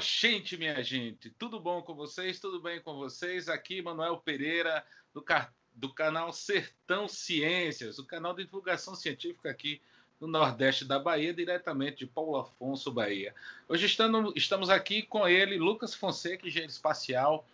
Gente, minha gente, tudo bom com vocês? Tudo bem com vocês? Aqui, Manuel Pereira, do, do canal Sertão Ciências, o canal de divulgação científica aqui no Nordeste da Bahia, diretamente de Paulo Afonso, Bahia. Hoje estamos, estamos aqui com ele, Lucas Fonseca, engenheiro espacial,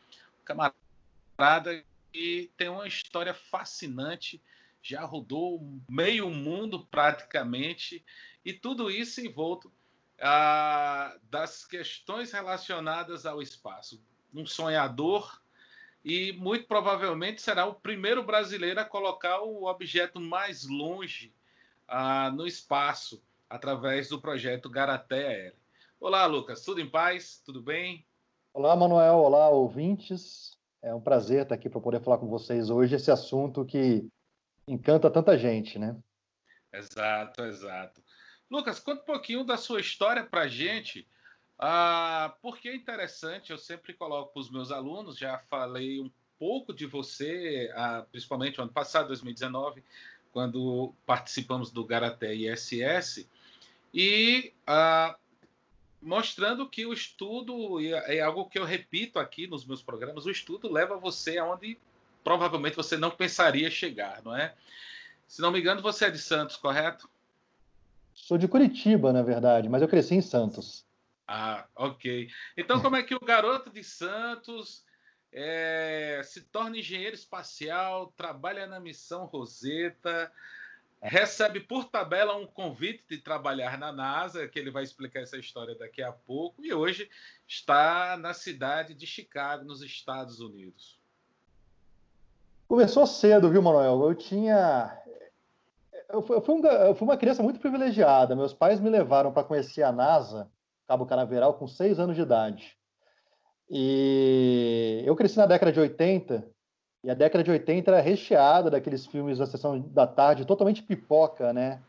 camarada que tem uma história fascinante, já rodou meio mundo praticamente, e tudo isso envolto ah, das questões relacionadas ao espaço. Um sonhador e muito provavelmente será o primeiro brasileiro a colocar o objeto mais longe ah, no espaço através do projeto Garaté Aéreo. Olá, Lucas, tudo em paz? Tudo bem? Olá, Manuel. Olá, ouvintes. É um prazer estar aqui para poder falar com vocês hoje esse assunto que encanta tanta gente, né? Exato, exato. Lucas, conta um pouquinho da sua história para a gente, ah, porque é interessante, eu sempre coloco para os meus alunos, já falei um pouco de você, ah, principalmente no ano passado, 2019, quando participamos do Garaté ISS, e ah, mostrando que o estudo, é algo que eu repito aqui nos meus programas, o estudo leva você aonde provavelmente você não pensaria chegar, não é? Se não me engano, você é de Santos, correto? Sou de Curitiba, na verdade, mas eu cresci em Santos. Ah, ok. Então, como é que o garoto de Santos é, se torna engenheiro espacial, trabalha na missão Rosetta, recebe por tabela um convite de trabalhar na NASA, que ele vai explicar essa história daqui a pouco, e hoje está na cidade de Chicago, nos Estados Unidos. Começou cedo, viu, Manuel? Eu tinha eu fui, um, eu fui, uma criança muito privilegiada. Meus pais me levaram para conhecer a NASA, Cabo Canaveral, com seis anos de idade. E eu cresci na década de 80, e a década de 80 era recheada daqueles filmes da sessão da tarde, totalmente pipoca, né?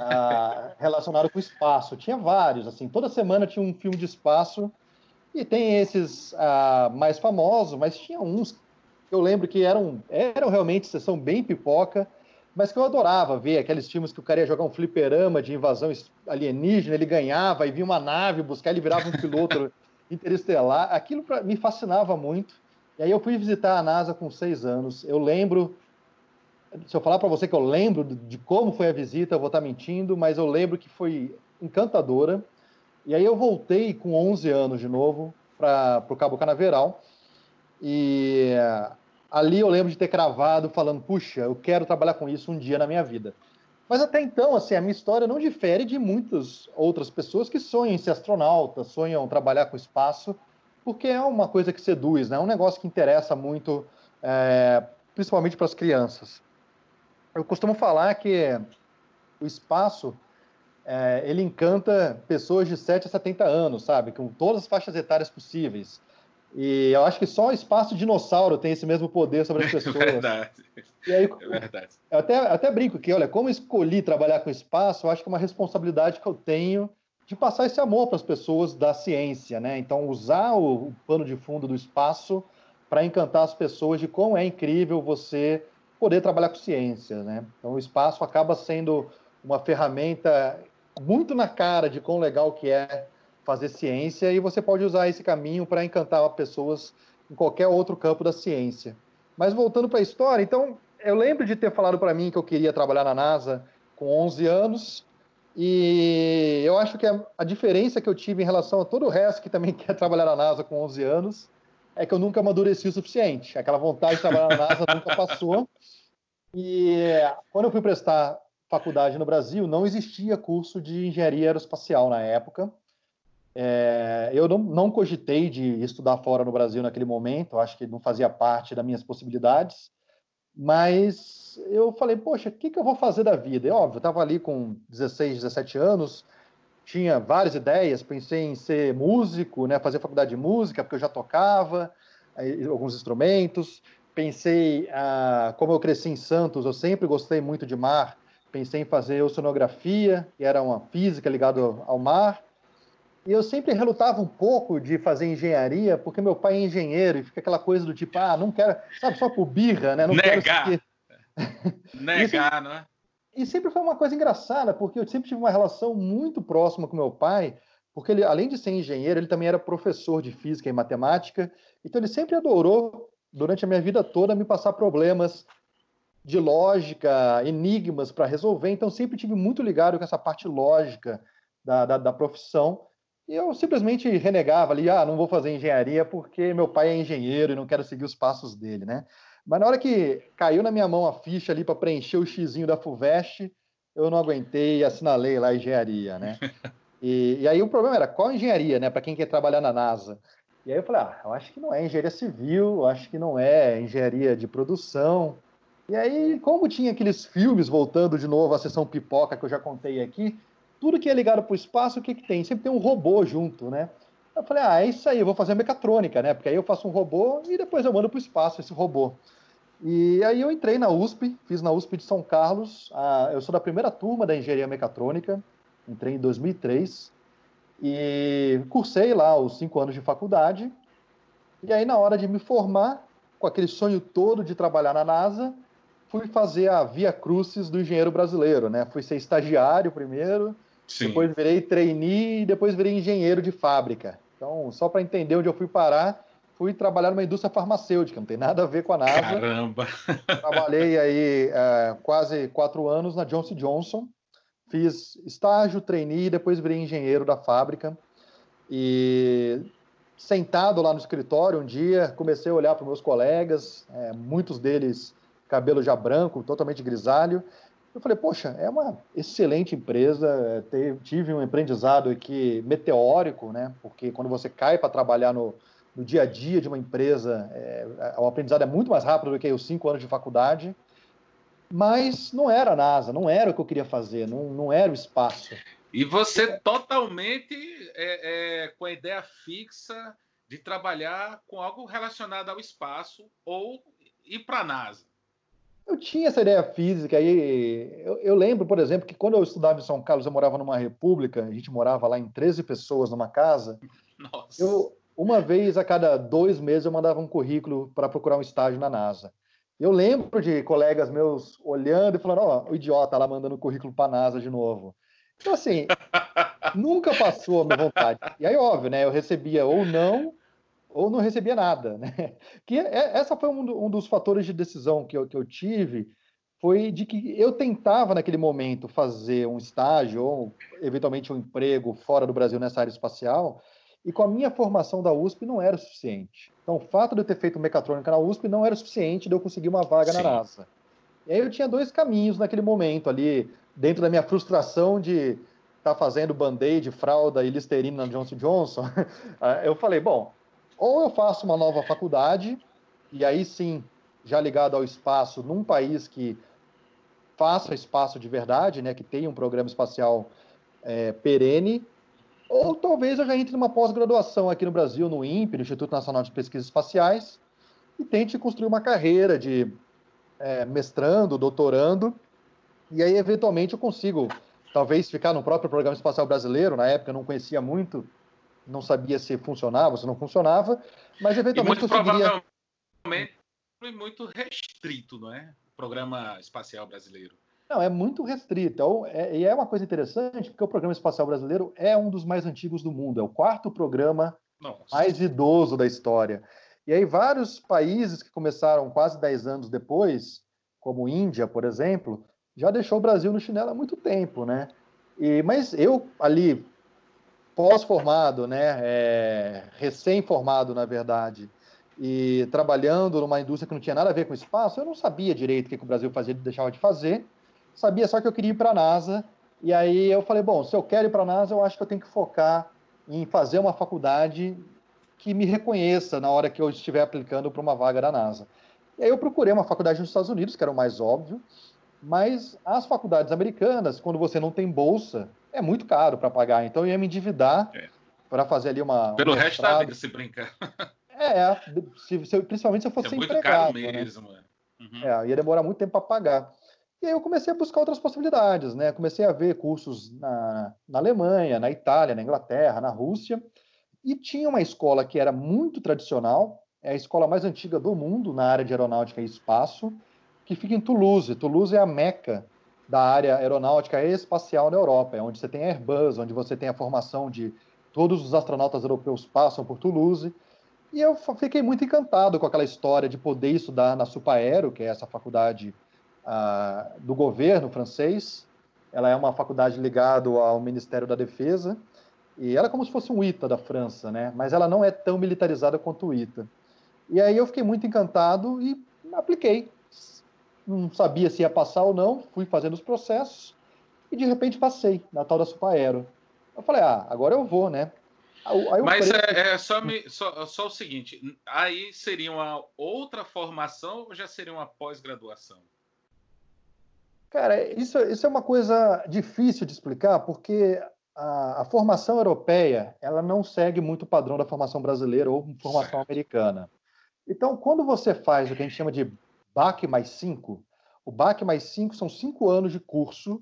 Ah, relacionado com o espaço. Tinha vários, assim, toda semana tinha um filme de espaço, e tem esses ah, mais famosos, mas tinha uns que eu lembro que eram, eram realmente sessão bem pipoca, mas que eu adorava ver aqueles filmes que o cara ia jogar um fliperama de invasão alienígena, ele ganhava e vinha uma nave buscar, ele virava um piloto interestelar. Aquilo pra, me fascinava muito. E aí eu fui visitar a NASA com seis anos. Eu lembro, se eu falar para você que eu lembro de como foi a visita, eu vou estar mentindo, mas eu lembro que foi encantadora. E aí eu voltei com 11 anos de novo para o Cabo Canaveral. E ali eu lembro de ter cravado falando, puxa, eu quero trabalhar com isso um dia na minha vida. Mas até então, assim, a minha história não difere de muitas outras pessoas que sonham em ser astronauta, sonham trabalhar com espaço, porque é uma coisa que seduz, né? É um negócio que interessa muito, é, principalmente para as crianças. Eu costumo falar que o espaço é, ele encanta pessoas de 7 a 70 anos, sabe? Com todas as faixas etárias possíveis. E eu acho que só o espaço dinossauro tem esse mesmo poder sobre as pessoas. É verdade. E aí, é verdade. Eu até, até brinco que, olha, como escolhi trabalhar com espaço, eu acho que é uma responsabilidade que eu tenho de passar esse amor para as pessoas da ciência, né? Então, usar o, o pano de fundo do espaço para encantar as pessoas de como é incrível você poder trabalhar com ciência, né? Então, o espaço acaba sendo uma ferramenta muito na cara de quão legal que é fazer ciência e você pode usar esse caminho para encantar pessoas em qualquer outro campo da ciência. Mas voltando para a história, então eu lembro de ter falado para mim que eu queria trabalhar na NASA com 11 anos e eu acho que a, a, diferença que eu tive em relação a todo o resto que também quer trabalhar na NASA com 11 anos é que eu nunca amadureci o suficiente. Aquela vontade de trabalhar na NASA nunca passou. E quando eu fui prestar faculdade no Brasil, não existia curso de engenharia aeroespacial na época. É, eu não, não, cogitei de estudar fora no Brasil naquele momento, acho que não fazia parte das minhas possibilidades, mas eu falei, poxa, o que, que eu vou fazer da vida? E, óbvio, eu estava ali com 16, 17 anos, tinha várias ideias, pensei em ser músico, né, fazer faculdade de música, porque eu já tocava alguns instrumentos, pensei, ah, como eu cresci em Santos, eu sempre gostei muito de mar, pensei em fazer oceanografia, que era uma física ligada ao mar, e eu sempre relutava um pouco de fazer engenharia, porque meu pai é engenheiro e fica aquela coisa do tipo, ah, não quero, sabe, só por birra, né? Não Negar. Quero Negar, não é? E sempre foi uma coisa engraçada, porque eu sempre tive uma relação muito próxima com meu pai, porque ele, além de ser engenheiro, ele também era professor de física e matemática, então ele sempre adorou, durante a minha vida toda, me passar problemas de lógica, enigmas para resolver, então sempre tive muito ligado com essa parte lógica da, da, da profissão, e eu simplesmente renegava ali, ah, não vou fazer engenharia porque meu pai é engenheiro e não quero seguir os passos dele, né? Mas na hora que caiu na minha mão a ficha ali para preencher o xizinho da FUVEST, eu não aguentei e assinalei lá a engenharia, né? E, e aí o problema era qual engenharia, né? Para quem quer trabalhar na NASA. E aí eu falei, ah, eu acho que não é engenharia civil, eu acho que não é engenharia de produção. E aí, como tinha aqueles filmes voltando de novo à sessão pipoca que eu já contei aqui, tudo que é ligado para o espaço, o que, que tem? Sempre tem um robô junto, né? Eu falei, ah, é isso aí, eu vou fazer mecatrônica, né? Porque aí eu faço um robô e depois eu mando para o espaço esse robô. E aí eu entrei na USP, fiz na USP de São Carlos, a, eu sou da primeira turma da engenharia mecatrônica, entrei em 2003 e cursei lá os cinco anos de faculdade. E aí na hora de me formar, com aquele sonho todo de trabalhar na NASA, fui fazer a Via Crucis do engenheiro brasileiro, né? Fui ser estagiário primeiro, Sim. depois virei trainee e depois virei engenheiro de fábrica. Então, só para entender onde eu fui parar, fui trabalhar numa indústria farmacêutica, não tem nada a ver com a NASA. Caramba! Trabalhei aí é, quase quatro anos na Johnson Johnson, fiz estágio, trainee, depois virei engenheiro da fábrica. E sentado lá no escritório um dia, comecei a olhar para meus colegas, é, muitos deles cabelo já branco, totalmente grisalho. Eu falei, poxa, é uma excelente empresa, tive um aprendizado aqui meteórico, né? Porque quando você cai para trabalhar no, no, dia a dia de uma empresa, é, o aprendizado é muito mais rápido do que os cinco anos de faculdade. Mas não era a NASA, não era o que eu queria fazer, não, não era o espaço. E você totalmente é, é, com a ideia fixa de trabalhar com algo relacionado ao espaço ou ir para a NASA. Eu tinha essa ideia física aí. Eu, eu, lembro, por exemplo, que quando eu estudava em São Carlos, eu morava numa república, a gente morava lá em 13 pessoas numa casa. Nossa. Eu, uma vez a cada dois meses eu mandava um currículo para procurar um estágio na NASA. Eu lembro de colegas meus olhando e falando: Ó, oh, o idiota lá mandando currículo para a NASA de novo. Então, assim, nunca passou a minha vontade. E aí, óbvio, né? Eu recebia ou não, ou não recebia nada, né? Que é, essa foi um, um dos fatores de decisão que eu, que eu tive, foi de que eu tentava naquele momento fazer um estágio ou eventualmente um emprego fora do Brasil nessa área espacial, e com a minha formação da USP não era o suficiente. Então, o fato de eu ter feito mecatrônica na USP não era o suficiente de eu conseguir uma vaga Sim. na NASA. E aí eu tinha dois caminhos naquele momento ali, dentro da minha frustração de estar tá fazendo band-aid, fralda e listerina na Johnson Johnson. eu falei, bom, ou eu faço uma nova faculdade, e aí sim, já ligado ao espaço, num país que faça espaço de verdade, né, que tenha um programa espacial é, perene, ou talvez eu já entre numa pós-graduação aqui no Brasil, no INPE, no Instituto Nacional de Pesquisas Espaciais, e tente construir uma carreira de é, mestrando, doutorando, e aí eventualmente eu consigo talvez ficar no próprio programa espacial brasileiro, na época eu não conhecia muito, não sabia se funcionava, se não funcionava, mas eventualmente e muito conseguiria... provavelmente muito restrito, não é? O programa espacial brasileiro. Não, é muito restrito. Então, é, e é uma coisa interessante, porque o programa espacial brasileiro é um dos mais antigos do mundo, é o quarto programa Nossa. mais idoso da história. E aí, vários países que começaram quase 10 anos depois, como Índia, por exemplo, já deixou o Brasil no chinelo há muito tempo, né? E, mas eu, ali, pós-formado, né, é, recém-formado, na verdade, e trabalhando numa indústria que não tinha nada a ver com espaço, eu não sabia direito o que, que o Brasil fazia e deixava de fazer. Sabia só que eu queria ir para a NASA. E aí eu falei, bom, se eu quero ir para a NASA, eu acho que eu tenho que focar em fazer uma faculdade que me reconheça na hora que eu estiver aplicando para uma vaga da NASA. E aí eu procurei uma faculdade nos Estados Unidos, que era o mais óbvio, mas as faculdades americanas, quando você não tem bolsa, é muito caro para pagar. Então eu ia me endividar é. para fazer ali uma. Pelo um resto da vida, se brincar. É, se, se, principalmente se eu fosse é muito empregado. Caro né? mesmo, né? Uhum. É, ia demorar muito tempo para pagar. E aí eu comecei a buscar outras possibilidades, né? Comecei a ver cursos na, na Alemanha, na Itália, na Inglaterra, na Rússia. E tinha uma escola que era muito tradicional, é a escola mais antiga do mundo na área de aeronáutica e espaço, que fica em Toulouse. Toulouse é a meca da área aeronáutica e espacial na Europa, é onde você tem Airbus, onde você tem a formação de todos os astronautas europeus passam por Toulouse. E eu fiquei muito encantado com aquela história de poder estudar na Supaero, que é essa faculdade ah, do governo francês. Ela é uma faculdade ligada ao Ministério da Defesa. E ela é como se fosse um ITA da França, né? Mas ela não é tão militarizada quanto o ITA. E aí eu fiquei muito encantado e apliquei. Não sabia se ia passar ou não, fui fazendo os processos e de repente passei na tal da Supaero. Eu falei, ah, agora eu vou, né? Mas é, é só, me, só, só, o seguinte: aí seria uma outra formação ou já seria uma pós-graduação? Cara, isso, isso é uma coisa difícil de explicar, porque a, a, formação europeia ela não segue muito o padrão da formação brasileira ou formação certo. americana. Então, quando você faz o que a gente chama de BAC mais 5, o BAC mais 5 são cinco anos de curso.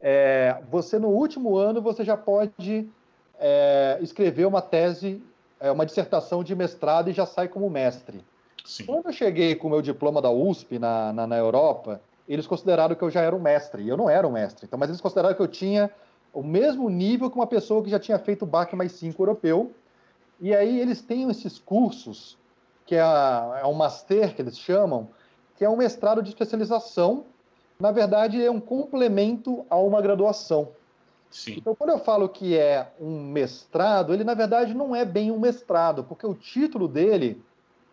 É, você, no último ano, você já pode é, escrever uma tese, é, uma dissertação de mestrado e já sai como mestre. Sim. Quando eu cheguei com o meu diploma da USP na, na, na, Europa, eles consideraram que eu já era um mestre, e eu não era um mestre. Então, mas eles consideraram que eu tinha o mesmo nível que uma pessoa que já tinha feito o BAC mais 5 europeu. E aí eles têm esses cursos, que é, a, é um master, que eles chamam, que é um mestrado de especialização. Na verdade, é um complemento a uma graduação. Sim. Então, quando eu falo que é um mestrado, ele na verdade não é bem um mestrado, porque o título dele,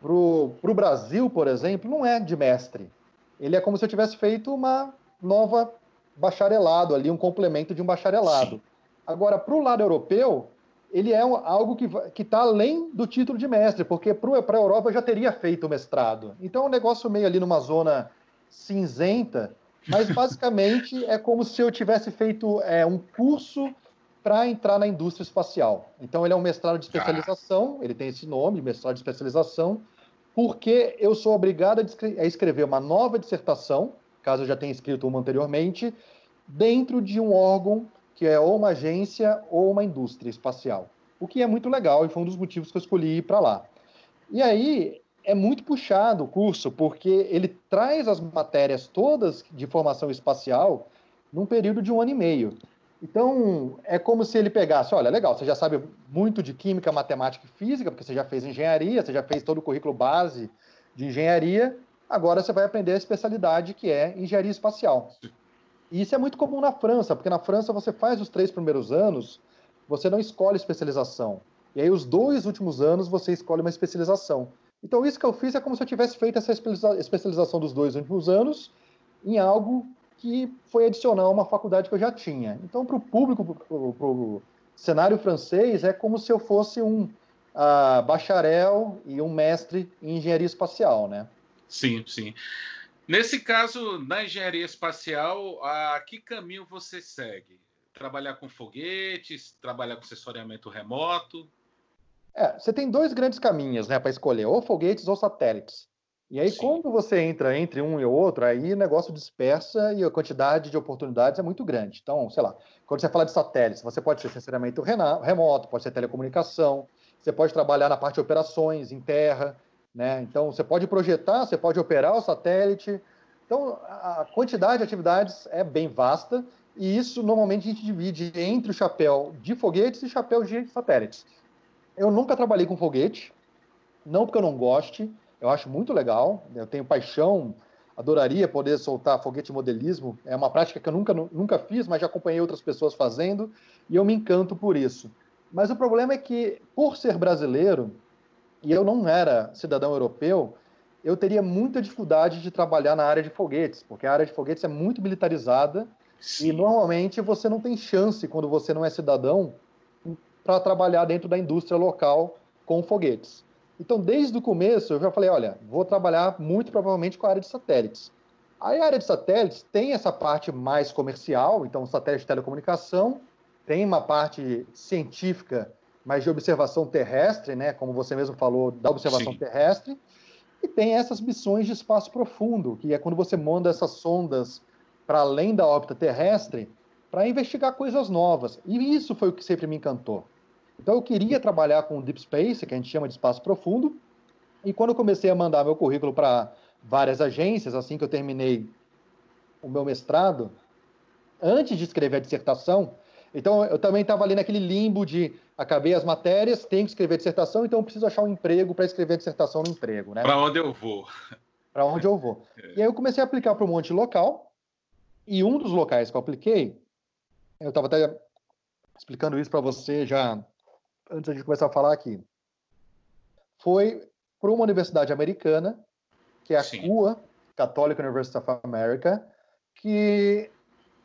para o Brasil, por exemplo, não é de mestre. Ele é como se eu tivesse feito uma nova bacharelado ali, um complemento de um bacharelado. Sim. Agora, para o lado europeu, ele é algo que está além do título de mestre, porque para a Europa eu já teria feito o mestrado. Então, é um negócio meio ali numa zona cinzenta, mas basicamente é como se eu tivesse feito é, um curso para entrar na indústria espacial. Então ele é um mestrado de especialização, ele tem esse nome, mestrado de especialização, porque eu sou obrigado a escrever uma nova dissertação, caso eu já tenha escrito uma anteriormente, dentro de um órgão que é ou uma agência ou uma indústria espacial. O que é muito legal e foi um dos motivos que eu escolhi ir para lá. E aí, é muito puxado o curso, porque ele traz as matérias todas de formação espacial num período de um ano e meio. Então, é como se ele pegasse, olha, legal, você já sabe muito de química, matemática e física, porque você já fez engenharia, você já fez todo o currículo base de engenharia, agora você vai aprender a especialidade que é engenharia espacial. E isso é muito comum na França, porque na França você faz os três primeiros anos, você não escolhe especialização. E aí os dois últimos anos você escolhe uma especialização. Então, isso que eu fiz é como se eu tivesse feito essa especialização dos dois últimos anos em algo que foi adicional a uma faculdade que eu já tinha. Então, para o público, para o cenário francês, é como se eu fosse um uh, bacharel e um mestre em engenharia espacial, né? Sim, sim. Nesse caso, na engenharia espacial, a que caminho você segue? Trabalhar com foguetes, trabalhar com sensoriamento remoto? É, você tem dois grandes caminhos né, para escolher, ou foguetes ou satélites. E aí, Sim. quando você entra entre um e outro, aí o negócio dispersa e a quantidade de oportunidades é muito grande. Então, sei lá, quando você fala de satélites, você pode ser sinceramente remoto, pode ser telecomunicação, você pode trabalhar na parte de operações em terra, né? Então, você pode projetar, você pode operar o satélite. Então, a quantidade de atividades é bem vasta e isso normalmente a gente divide entre o chapéu de foguetes e chapéu de satélites. Eu nunca trabalhei com foguete, não porque eu não goste, eu acho muito legal, eu tenho paixão, adoraria poder soltar foguete modelismo, é uma prática que eu nunca, nunca fiz, mas já acompanhei outras pessoas fazendo, e eu me encanto por isso. Mas o problema é que, por ser brasileiro, e eu não era cidadão europeu, eu teria muita dificuldade de trabalhar na área de foguetes, porque a área de foguetes é muito militarizada Sim. e normalmente você não tem chance, quando você não é cidadão, para trabalhar dentro da indústria local com foguetes. Então, desde o começo, eu já falei: olha, vou trabalhar muito provavelmente com a área de satélites. Aí, a área de satélites tem essa parte mais comercial, então, satélite de telecomunicação, tem uma parte científica, mas de observação terrestre, né, como você mesmo falou, da observação Sim. terrestre, e tem essas missões de espaço profundo, que é quando você manda essas sondas para além da órbita terrestre para investigar coisas novas. E isso foi o que sempre me encantou. Então eu queria trabalhar com Deep Space, que a gente chama de espaço profundo, e quando eu comecei a mandar meu currículo para várias agências, assim que eu terminei o meu mestrado, antes de escrever a dissertação, Então eu também estava ali naquele limbo de acabei as matérias, tenho que escrever dissertação, então eu preciso achar um emprego para escrever dissertação no emprego, né? Para onde eu vou? Para onde eu vou? É. E aí eu comecei a aplicar para um monte de local. E um dos locais que eu apliquei, eu estava até explicando isso para você já antes de começar a falar aqui, foi para uma universidade americana, que é a Sim. CUA, Catholic University of America, que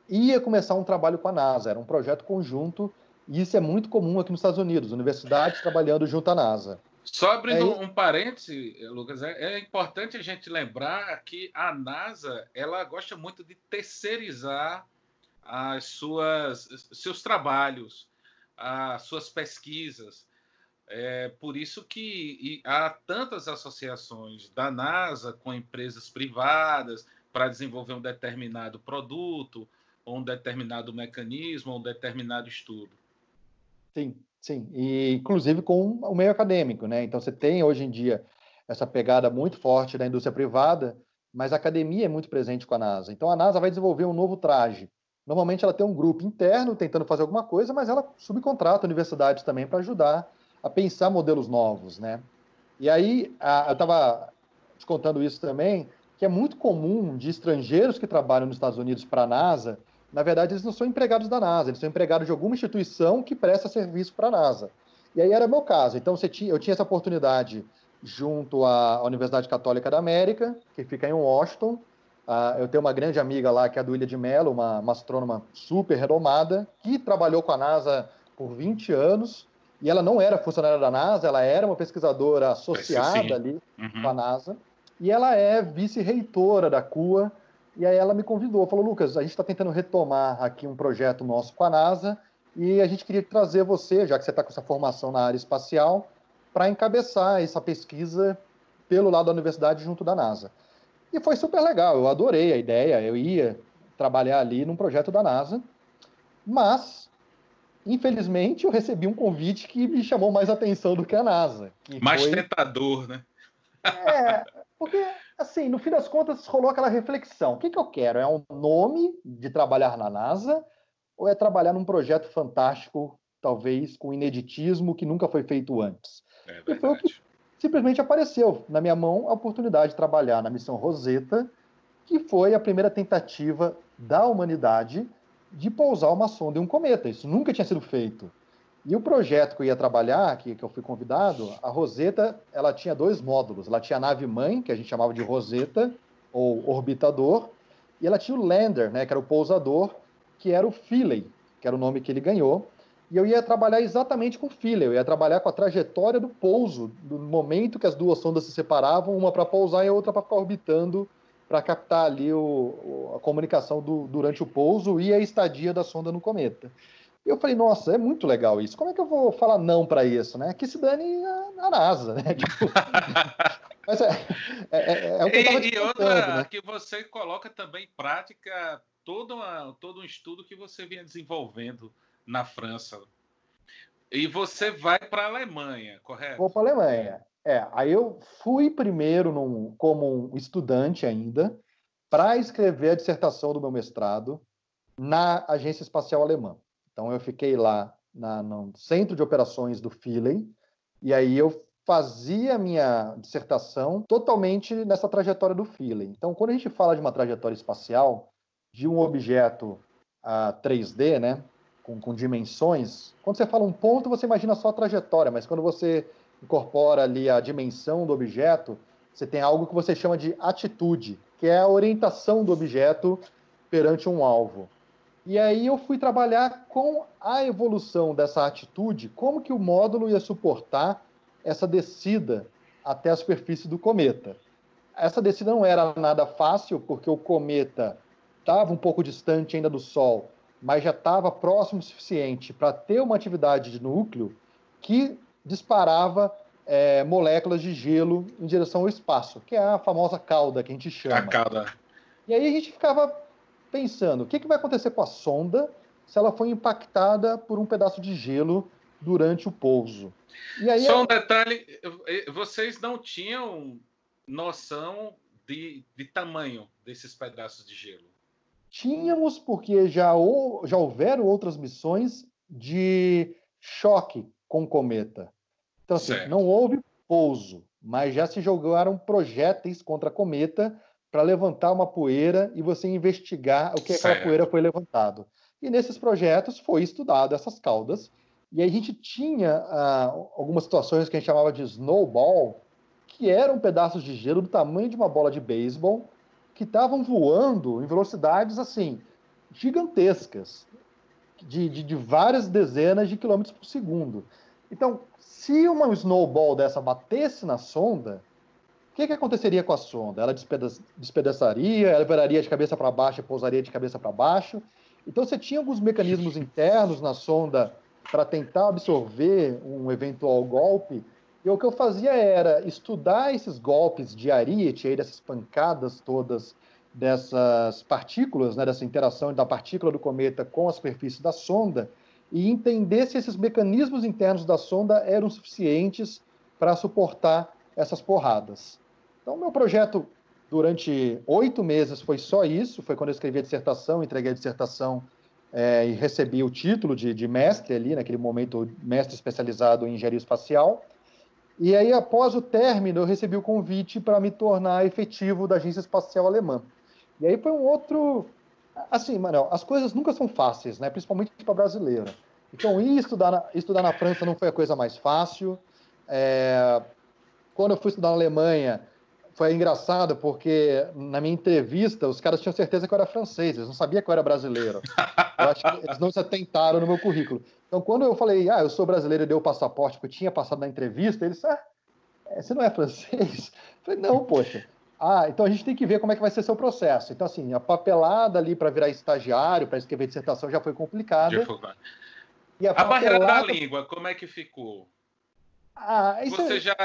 ia começar um trabalho com a NASA, era um projeto conjunto, e isso é muito comum aqui nos Estados Unidos, universidades trabalhando junto à NASA. Só abrindo é, um parêntese, Lucas, é, é, importante a gente lembrar que a NASA ela gosta muito de terceirizar as suas seus trabalhos, as suas pesquisas. É por isso que há tantas associações da NASA com empresas privadas para desenvolver um determinado produto, ou um determinado mecanismo, ou um determinado estudo. Sim, sim. E inclusive com o meio acadêmico, né? Então você tem hoje em dia essa pegada muito forte da indústria privada, mas a academia é muito presente com a NASA. Então a NASA vai desenvolver um novo traje. Normalmente ela tem um grupo interno tentando fazer alguma coisa, mas ela subcontrata universidades também para ajudar a pensar modelos novos, né? E aí, a, eu estava te contando isso também, que é muito comum de estrangeiros que trabalham nos Estados Unidos para a NASA, na verdade, eles não são empregados da NASA, eles são empregados de alguma instituição que presta serviço para a NASA. E aí era meu caso. Então, tinha, eu tinha essa oportunidade junto à Universidade Católica da América, que fica em Washington. Uh, eu tenho uma grande amiga lá, que é a Duília de Mello, uma, uma astrônoma super renomada, que trabalhou com a NASA por 20 anos e ela não era funcionária da NASA, ela era uma pesquisadora associada ali uhum. com a NASA, e ela é vice-reitora da CUA, e aí ela me convidou, falou, Lucas, a gente está tentando retomar aqui um projeto nosso com a NASA, e a gente queria trazer você, já que você está com essa formação na área espacial, para encabeçar essa pesquisa pelo lado da universidade junto da NASA. E foi super legal, eu adorei a ideia, eu ia trabalhar ali num projeto da NASA, mas infelizmente, eu recebi um convite que me chamou mais atenção do que a NASA. Mais foi... tentador, né? É, porque, assim, no fim das contas, rolou aquela reflexão. O que, que eu quero? É um nome de trabalhar na NASA ou é trabalhar num projeto fantástico, talvez com ineditismo que nunca foi feito antes? É e foi o que simplesmente apareceu na minha mão a oportunidade de trabalhar na missão Rosetta, que foi a primeira tentativa da humanidade de pousar uma sonda em um cometa. Isso nunca tinha sido feito. E o projeto que eu ia trabalhar, que, que eu fui convidado, a Rosetta, ela tinha dois módulos. Ela tinha a nave mãe, que a gente chamava de Rosetta, ou orbitador, e ela tinha o lander, né, que era o pousador, que era o Philae, que era o nome que ele ganhou. E eu ia trabalhar exatamente com o Philae, eu ia trabalhar com a trajetória do pouso, do momento que as duas sondas se separavam, uma para pousar e a outra para ficar orbitando para captar ali o, a comunicação do, durante o pouso e a estadia da sonda no cometa. E eu falei, nossa, é muito legal isso. Como é que eu vou falar não para isso, né? Que se dane a, a NASA, né? Tipo, mas é, é, é, é o que eu E, e outra, né? que você coloca também em prática todo, uma, todo um estudo que você vinha desenvolvendo na França. E você vai para a Alemanha, correto? Vou para a Alemanha. É, aí eu fui primeiro num, como um estudante ainda para escrever a dissertação do meu mestrado na Agência Espacial Alemã. Então eu fiquei lá na, no centro de operações do Philae e aí eu fazia a minha dissertação totalmente nessa trajetória do Philae. Então quando a gente fala de uma trajetória espacial de um objeto uh, 3D, né, com, com dimensões, quando você fala um ponto você imagina só a trajetória, mas quando você incorpora ali a dimensão do objeto, você tem algo que você chama de atitude, que é a orientação do objeto perante um alvo. E aí eu fui trabalhar com a evolução dessa atitude, como que o módulo ia suportar essa descida até a superfície do cometa. Essa descida não era nada fácil, porque o cometa estava um pouco distante ainda do Sol, mas já estava próximo o suficiente para ter uma atividade de núcleo que disparava é, moléculas de gelo em direção ao espaço, que é a famosa cauda que a gente chama. A cauda. E aí a gente ficava pensando, o que, que vai acontecer com a sonda se ela for impactada por um pedaço de gelo durante o pouso? Só um detalhe, vocês não tinham noção de, de tamanho desses pedaços de gelo? Tínhamos, porque já, já houveram outras missões de choque com cometa. Então, assim, não houve pouso, mas já se jogaram projéteis contra a cometa para levantar uma poeira e você investigar o que certo. aquela poeira foi levantado. E nesses projetos foi estudado essas caudas. E aí a gente tinha ah, algumas situações que a gente chamava de snowball, que eram pedaços de gelo do tamanho de uma bola de beisebol, que estavam voando em velocidades assim gigantescas, de, de, de, várias dezenas de quilômetros por segundo. Então, se uma snowball dessa batesse na sonda, o que, que aconteceria com a sonda? Ela despeda despedaçaria, ela viraria de cabeça para baixo pousaria de cabeça para baixo. Então, você tinha alguns mecanismos internos na sonda para tentar absorver um eventual golpe e o que eu fazia era estudar esses golpes de Ariete, aí, dessas pancadas todas dessas partículas, né, dessa interação da partícula do cometa com a superfície da sonda, e entender se esses mecanismos internos da sonda eram suficientes para suportar essas porradas. Então, meu projeto durante oito meses foi só isso. Foi quando eu escrevi a dissertação, entreguei a dissertação é, e recebi o título de, de mestre ali, naquele momento, mestre especializado em engenharia espacial. E aí, após o término, eu recebi o convite para me tornar efetivo da Agência Espacial Alemã. E aí foi um outro. Assim, Manuel, as coisas nunca são fáceis, né? principalmente para brasileiro. Então, ir estudar na, estudar na França não foi a coisa mais fácil. É... Quando eu fui estudar na Alemanha, foi engraçado porque na minha entrevista os caras tinham certeza que eu era francês, eles não sabiam que eu era brasileiro. Eu acho que eles não se atentaram no meu currículo. Então, quando eu falei, ah, eu sou brasileiro e dei o passaporte que eu tinha passado na entrevista, eles, ah, é, você não é francês? Eu falei, não, poxa. Ah, então a gente tem que ver como é que vai ser seu processo. Então, assim, a papelada ali para virar estagiário, para escrever dissertação já foi complicada. Já foi... E a, a barreira da língua, como é que ficou? Ah, você é... já.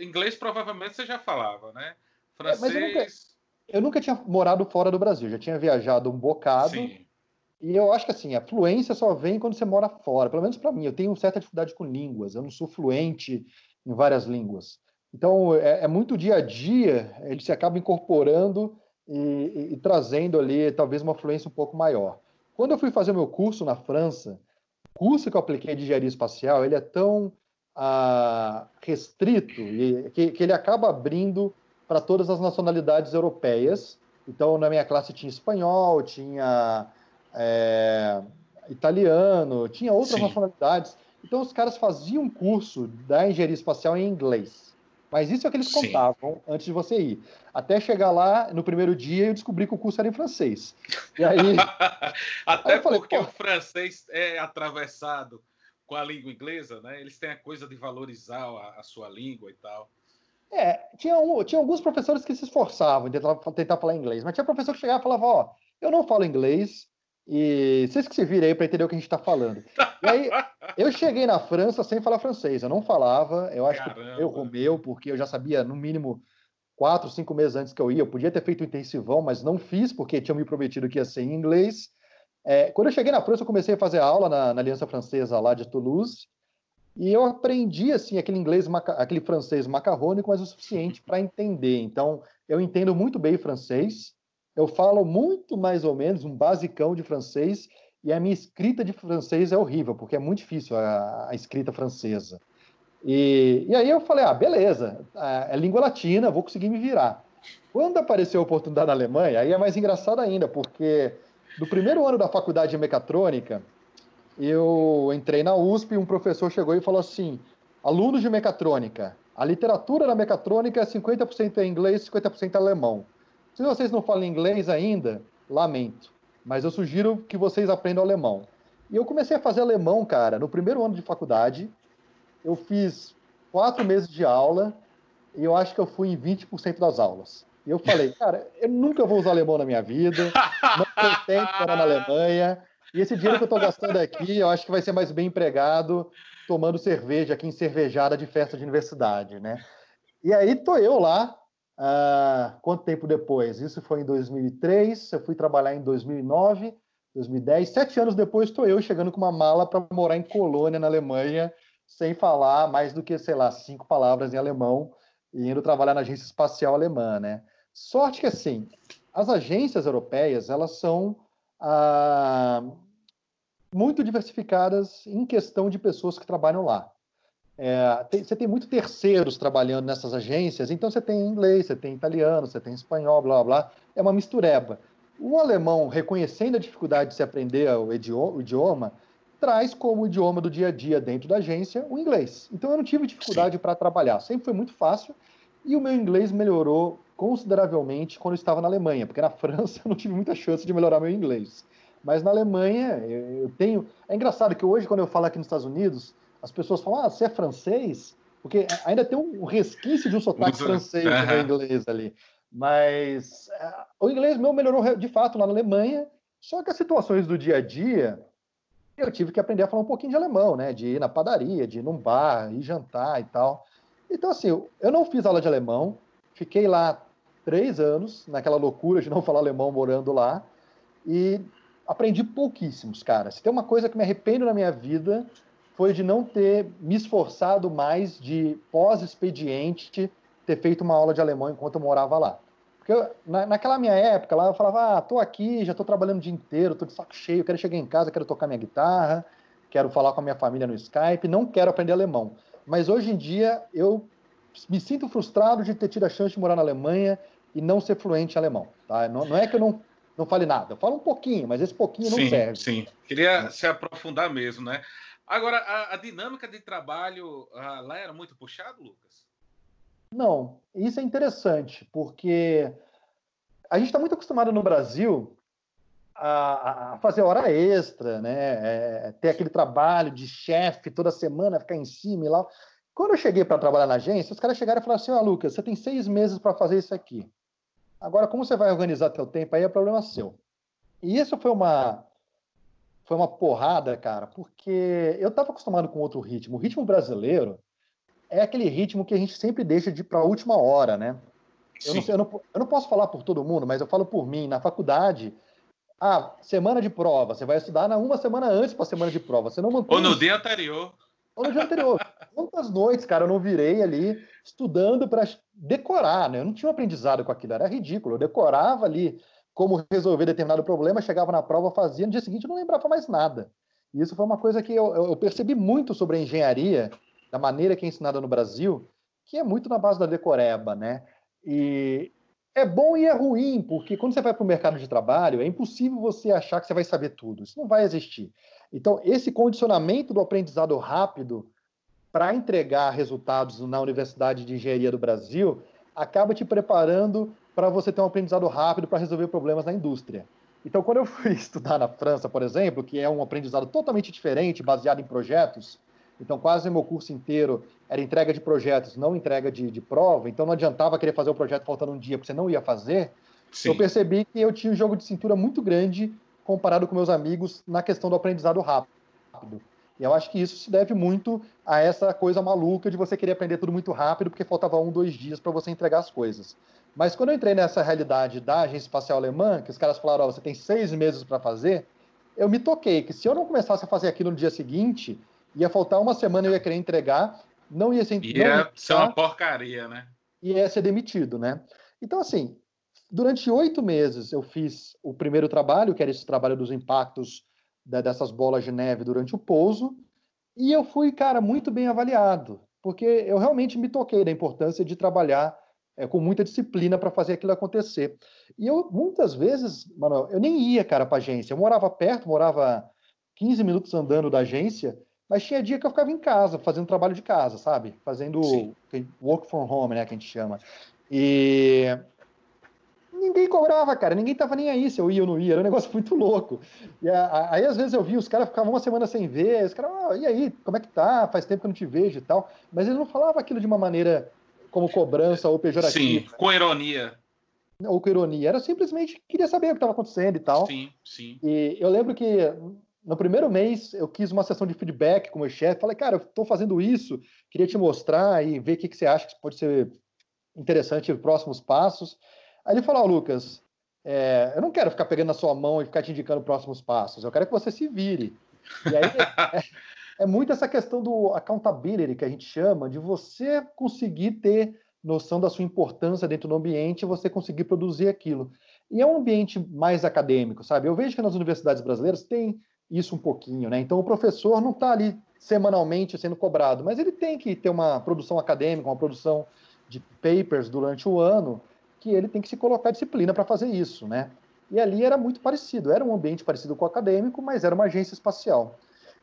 Inglês provavelmente você já falava, né? Francês. É, eu, nunca, eu, nunca, tinha morado fora do Brasil, já tinha viajado um bocado. Sim. E eu acho que assim, a fluência só vem quando você mora fora. Pelo menos para mim, eu tenho certa dificuldade com línguas. Eu não sou fluente em várias línguas. Então, é, é muito dia a dia, ele se acaba incorporando e, e, e, trazendo ali talvez uma fluência um pouco maior. Quando eu fui fazer o meu curso na França, o curso que eu apliquei de engenharia espacial, ele é tão restrito e, que, que ele acaba abrindo para todas as nacionalidades europeias. Então, na minha classe tinha espanhol, tinha é, italiano, tinha outras Sim. nacionalidades. Então, os caras faziam um curso da engenharia espacial em inglês. Mas isso é o que eles Sim. contavam antes de você ir. Até chegar lá no primeiro dia eu descobri que o curso era em francês. E aí. Até aí falei, porque o francês é atravessado com a língua inglesa, né? Eles têm a coisa de valorizar a, a sua língua e tal. É, tinha, um, tinha alguns professores que se esforçavam em tentar, tentar falar inglês, mas tinha professor que chegava e falava: Ó, eu não falo inglês, e vocês que se virem aí para entender o que a gente está falando. E aí, eu cheguei na França sem falar francês, eu não falava, eu acho Caramba. que eu Romeu, porque eu já sabia no mínimo quatro, cinco meses antes que eu ia, eu podia ter feito o intensivão, mas não fiz, porque tinham me prometido que ia ser em inglês. É, quando eu cheguei na França, eu comecei a fazer aula na, na, Aliança Francesa lá de Toulouse, e eu aprendi assim aquele inglês, aquele francês macarrônico, mas o suficiente para entender. Então, eu entendo muito bem francês, eu falo muito mais ou menos um basicão de francês e a minha escrita de francês é horrível, porque é muito difícil a, a escrita francesa. E, e, aí eu falei, ah, beleza, é, é língua latina, vou conseguir me virar. Quando apareceu a oportunidade na Alemanha, aí é mais engraçado ainda, porque no primeiro ano da faculdade de mecatrônica, eu entrei na USP e um professor chegou e falou assim, alunos de mecatrônica, a literatura da mecatrônica é 50% em inglês, 50% alemão. Se vocês não falam inglês ainda, lamento, mas eu sugiro que vocês aprendam alemão. E eu comecei a fazer alemão, cara, no primeiro ano de faculdade. Eu fiz quatro meses de aula e eu acho que eu fui em 20% das aulas. E eu falei, cara, eu nunca vou usar alemão na minha vida, não pretendo morar na Alemanha, e esse dinheiro que eu estou gastando aqui, eu acho que vai ser mais bem empregado tomando cerveja aqui em cervejada de festa de universidade, né? E aí tô eu lá, Uh, quanto tempo depois? Isso foi em 2003, eu fui trabalhar em 2009, 2010. Sete anos depois, estou eu chegando com uma mala para morar em Colônia, na Alemanha, sem falar mais do que, sei lá, cinco palavras em alemão, e indo trabalhar na agência espacial alemã, né? Sorte que, assim, as agências europeias elas são ah, muito diversificadas em questão de pessoas que trabalham lá. É, tem, você tem muito terceiros trabalhando nessas agências, então você tem inglês, você tem italiano, você tem espanhol, blá blá blá. É uma mistureba. O alemão, reconhecendo a dificuldade de se aprender o idioma, o idioma traz como idioma do dia a dia dentro da agência o inglês. Então eu não tive dificuldade para trabalhar, sempre foi muito fácil e o meu inglês melhorou consideravelmente quando eu estava na Alemanha, porque na França eu não tive muita chance de melhorar meu inglês. Mas na Alemanha eu tenho. É engraçado que hoje, quando eu falo aqui nos Estados Unidos, as pessoas falam: ah, você é francês? Porque ainda tem um resquício de um sotaque francês no inglês ali. Mas é, o inglês meu melhorou de fato lá na Alemanha, só que as situações do dia a dia eu tive que aprender a falar um pouquinho de alemão, né? De ir na padaria, de ir num bar, ir jantar e tal. Então, assim, eu não fiz aula de alemão, fiquei lá três anos, naquela loucura de não falar alemão morando lá, e aprendi pouquíssimos, cara. Se tem uma coisa que me arrependo na minha vida, foi de não ter me esforçado mais de pós-expediente ter feito uma aula de alemão enquanto eu morava lá. Porque eu, na, naquela minha época lá, eu falava, ah, tô aqui, já tô trabalhando o dia inteiro, tô de saco cheio, quero chegar em casa, quero tocar minha guitarra, quero falar com a minha família no Skype, não quero aprender alemão. Mas hoje em dia eu me sinto frustrado de ter tido a chance de morar na Alemanha e não ser fluente em alemão. Tá? Não, não é que eu não, não fale nada, eu falo um pouquinho, mas esse pouquinho não sim, serve. Sim, queria se aprofundar mesmo, né? Agora, a, a dinâmica de trabalho ah, lá era muito puxado, Lucas? Não, isso é interessante, porque a gente está muito acostumado no Brasil a, a, fazer hora extra, né? É, ter aquele trabalho de chefe toda semana, ficar em cima e lá. Quando eu cheguei para trabalhar na agência, os caras chegaram e falaram assim: Ó, oh, Lucas, você tem seis meses para fazer isso aqui. Agora, como você vai organizar teu tempo aí é problema seu. E isso foi uma foi uma porrada, cara, porque eu estava acostumado com outro ritmo. O ritmo brasileiro é aquele ritmo que a gente sempre deixa de ir para a última hora, né? Eu não, eu, não, eu não, posso falar por todo mundo, mas eu falo por mim. Na faculdade, ah, semana de prova, você vai estudar na uma semana antes para a semana de prova. Você não mantém... Ou no dia anterior. No dia anterior. Quantas noites, cara, eu não virei ali estudando para decorar, né? Eu não tinha um aprendizado com aquilo, era ridículo. Eu decorava ali como resolver determinado problema, chegava na prova, fazia, no dia seguinte eu não lembrava mais nada. E isso foi uma coisa que eu, eu percebi muito sobre a engenharia da maneira que é ensinada no Brasil, que é muito na base da decoreba, né? E é bom e é ruim, porque quando você vai para o mercado de trabalho, é impossível você achar que você vai saber tudo. Isso não vai existir. Então, esse condicionamento do aprendizado rápido para entregar resultados na Universidade de Engenharia do Brasil acaba te preparando para você ter um aprendizado rápido para resolver problemas na indústria. Então, quando eu fui estudar na França, por exemplo, que é um aprendizado totalmente diferente, baseado em projetos, então, quase o meu curso inteiro era entrega de projetos, não entrega de, de prova. Então, não adiantava querer fazer o projeto faltando um dia, porque você não ia fazer. Sim. Eu percebi que eu tinha um jogo de cintura muito grande comparado com meus amigos na questão do aprendizado rápido. E eu acho que isso se deve muito a essa coisa maluca de você querer aprender tudo muito rápido, porque faltava um, dois dias para você entregar as coisas. Mas quando eu entrei nessa realidade da Agência Espacial Alemã, que os caras falaram, oh, você tem seis meses para fazer, eu me toquei que se eu não começasse a fazer aquilo no dia seguinte, ia faltar uma semana eu ia querer entregar, não ia ser. Ia, ia ser uma porcaria, né? E ia ser demitido, né? Então, assim, durante oito meses eu fiz o primeiro trabalho, que era esse trabalho dos impactos dessas bolas de neve durante o pouso, e eu fui, cara, muito bem avaliado, porque eu realmente me toquei da importância de trabalhar é, com muita disciplina para fazer aquilo acontecer. E eu, muitas vezes, Manuel, eu nem ia, cara, para agência. Eu morava perto, morava 15 minutos andando da agência, mas tinha dia que eu ficava em casa, fazendo trabalho de casa, sabe? Fazendo Sim. work from home, né, que a gente chama. E ninguém cobrava, cara, ninguém tava nem aí se eu ia ou não ia, era um negócio muito louco. E aí, às vezes, eu vi os caras ficavam uma semana sem ver, os caras, oh, e aí, como é que tá? Faz tempo que eu não te vejo e tal. Mas eles não falavam aquilo de uma maneira como cobrança ou pejorativa. Sim, com ironia. Ou com ironia. Era simplesmente queria saber o que estava acontecendo e tal. Sim, sim. E eu lembro que no primeiro mês eu quis uma sessão de feedback com o meu chefe. Falei, cara, eu estou fazendo isso, queria te mostrar e ver o que, que você acha que pode ser interessante os próximos passos. Aí ele falou, oh, Lucas, é, eu não quero ficar pegando na sua mão e ficar te indicando próximos passos, eu quero que você se vire. E aí é, é muito essa questão do accountability que a gente chama, de você conseguir ter noção da sua importância dentro do ambiente você conseguir produzir aquilo. E é um ambiente mais acadêmico, sabe? Eu vejo que nas universidades brasileiras tem isso um pouquinho, né? Então o professor não está ali semanalmente sendo cobrado, mas ele tem que ter uma produção acadêmica, uma produção de papers durante o ano, que ele tem que se colocar disciplina para fazer isso, né? E ali era muito parecido, era um ambiente parecido com o acadêmico, mas era uma agência espacial.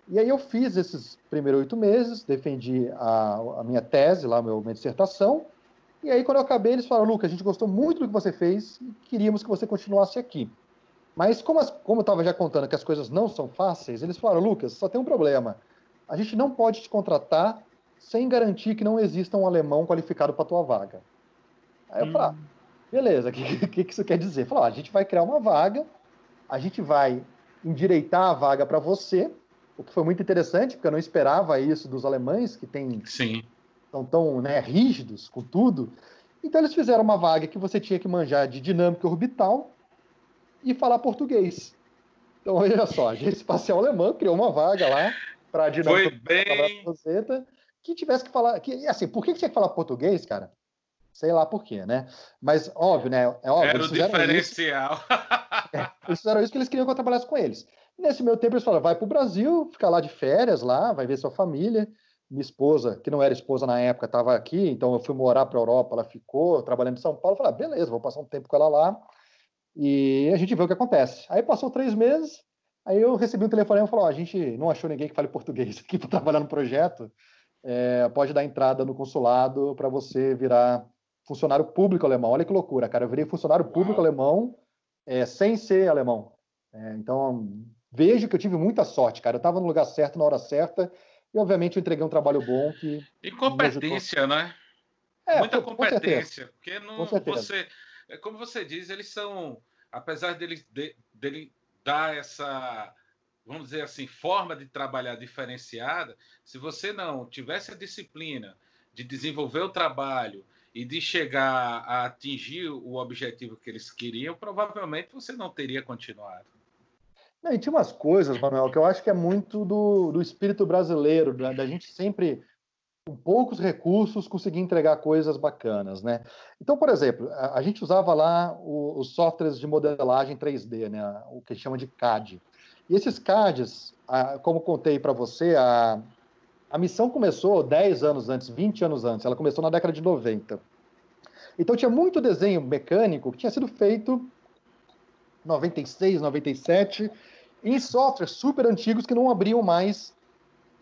E aí eu fiz esses primeiros oito meses, defendi a, a minha tese lá, minha dissertação, e aí, quando eu acabei, eles falaram, Lucas, a gente gostou muito do que você fez e queríamos que você continuasse aqui. Mas como, as, como eu estava já contando que as coisas não são fáceis, eles falaram, Lucas, só tem um problema. A gente não pode te contratar sem garantir que não exista um alemão qualificado para a tua vaga. Aí eu hum. falei, ah, beleza, o que, que, que, isso quer dizer? Ah, a gente vai criar uma vaga, a gente vai endireitar a vaga para você, o que foi muito interessante, porque eu não esperava isso dos alemães, que tem Sim são tão né, rígidos com tudo. Então eles fizeram uma vaga que você tinha que manjar de dinâmica orbital e falar português. Então, olha só, a agência espacial alemã criou uma vaga lá para a dinâmica bem... Rosetta que tivesse que falar. Que, assim, por que, que tinha que falar português, cara? Sei lá por quê, né? Mas, óbvio, né? É óbvio, Era o diferencial. Isso, é, eles fizeram isso que eles queriam que eu trabalhasse com eles. Nesse meu tempo, eles falaram: vai para o Brasil, ficar lá de férias lá, vai ver sua família minha esposa, que não era esposa na época, estava aqui, então eu fui morar para a Europa, ela ficou trabalhando em São Paulo, falei, ah, beleza, vou passar um tempo com ela lá e a gente vê o que acontece. Aí passou três meses, aí eu recebi um telefonema e falou, oh, a gente não achou ninguém que fale português aqui para trabalhar no projeto, é, pode dar entrada no consulado para você virar funcionário público alemão. Olha que loucura, cara, eu virei funcionário público Uau. alemão é, sem ser alemão. É, então, vejo que eu tive muita sorte, cara, eu estava no lugar certo, na hora certa, e, obviamente, eu entreguei um trabalho bom que. E competência, né? É, Muita competência. porque não, você. É como você diz, eles são. Apesar deles de, dele dar essa. Vamos dizer assim, forma de trabalhar diferenciada, se você não tivesse a disciplina de desenvolver o trabalho e de chegar a atingir o objetivo que eles queriam, provavelmente você não teria continuado. Não, e tinha umas coisas, Manuel, que eu acho que é muito do, do espírito brasileiro, da, da gente sempre, com poucos recursos, conseguir entregar coisas bacanas, né? Então, por exemplo, a, a gente usava lá o, os softwares de modelagem 3D, né? O que chama de CAD. E esses CADs, a, como contei para você, a, a missão começou 10 anos antes, 20 anos antes, ela começou na década de 90. Então tinha muito desenho mecânico que tinha sido feito 96, 97, em softwares super antigos que não abriam mais.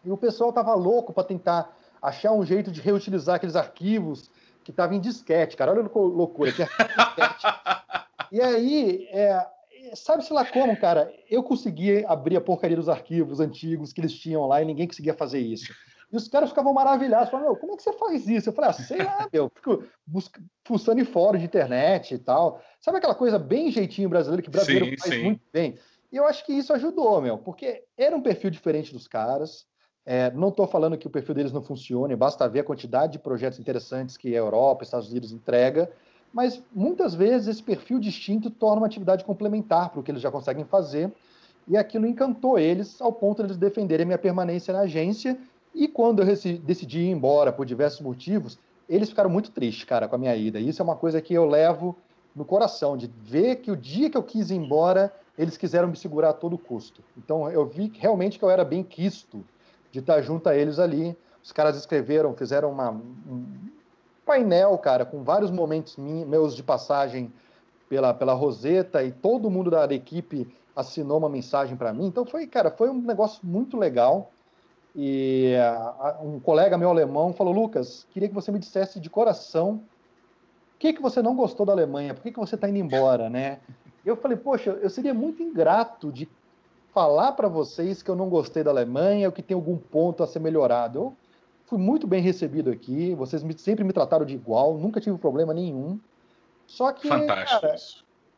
E o pessoal estava louco para tentar achar um jeito de reutilizar aqueles arquivos que estavam em disquete, cara. Olha que loucura. e aí, é, sabe-se lá como, cara, eu consegui abrir a porcaria dos arquivos antigos que eles tinham lá e ninguém conseguia fazer isso. E os caras ficavam maravilhados, falavam, meu, como é que você faz isso? Eu falei, ah, sei lá, meu, fico busca, fuçando em fórum de internet e tal. Sabe aquela coisa bem jeitinho brasileiro que brasileiro sim, faz sim. muito bem? E eu acho que isso ajudou, meu, porque era um perfil diferente dos caras. É, não estou falando que o perfil deles não funcione, basta ver a quantidade de projetos interessantes que a Europa, Estados Unidos entrega, mas muitas vezes esse perfil distinto torna uma atividade complementar para o que eles já conseguem fazer, e aquilo encantou eles ao ponto de eles defenderem a minha permanência na agência, e quando eu decidi ir embora por diversos motivos, eles ficaram muito tristes, cara, com a minha ida. E isso é uma coisa que eu levo no coração, de ver que o dia que eu quis ir embora, eles quiseram me segurar a todo custo. Então eu vi realmente que eu era bem quisto de estar junto a eles ali. Os caras escreveram, fizeram uma, um painel, cara, com vários momentos meus de passagem pela, pela Roseta e todo mundo da, equipe assinou uma mensagem para mim. Então foi, cara, foi um negócio muito legal. E a, um colega meu alemão falou: Lucas, queria que você me dissesse de coração o que, que você não gostou da Alemanha, por que, que você está indo embora, né? Eu falei, poxa, eu seria muito ingrato de falar para vocês que eu não gostei da Alemanha, ou que tem algum ponto a ser melhorado. Eu fui muito bem recebido aqui, vocês sempre me trataram de igual, nunca tive problema nenhum. Só que, Fantástico. Cara,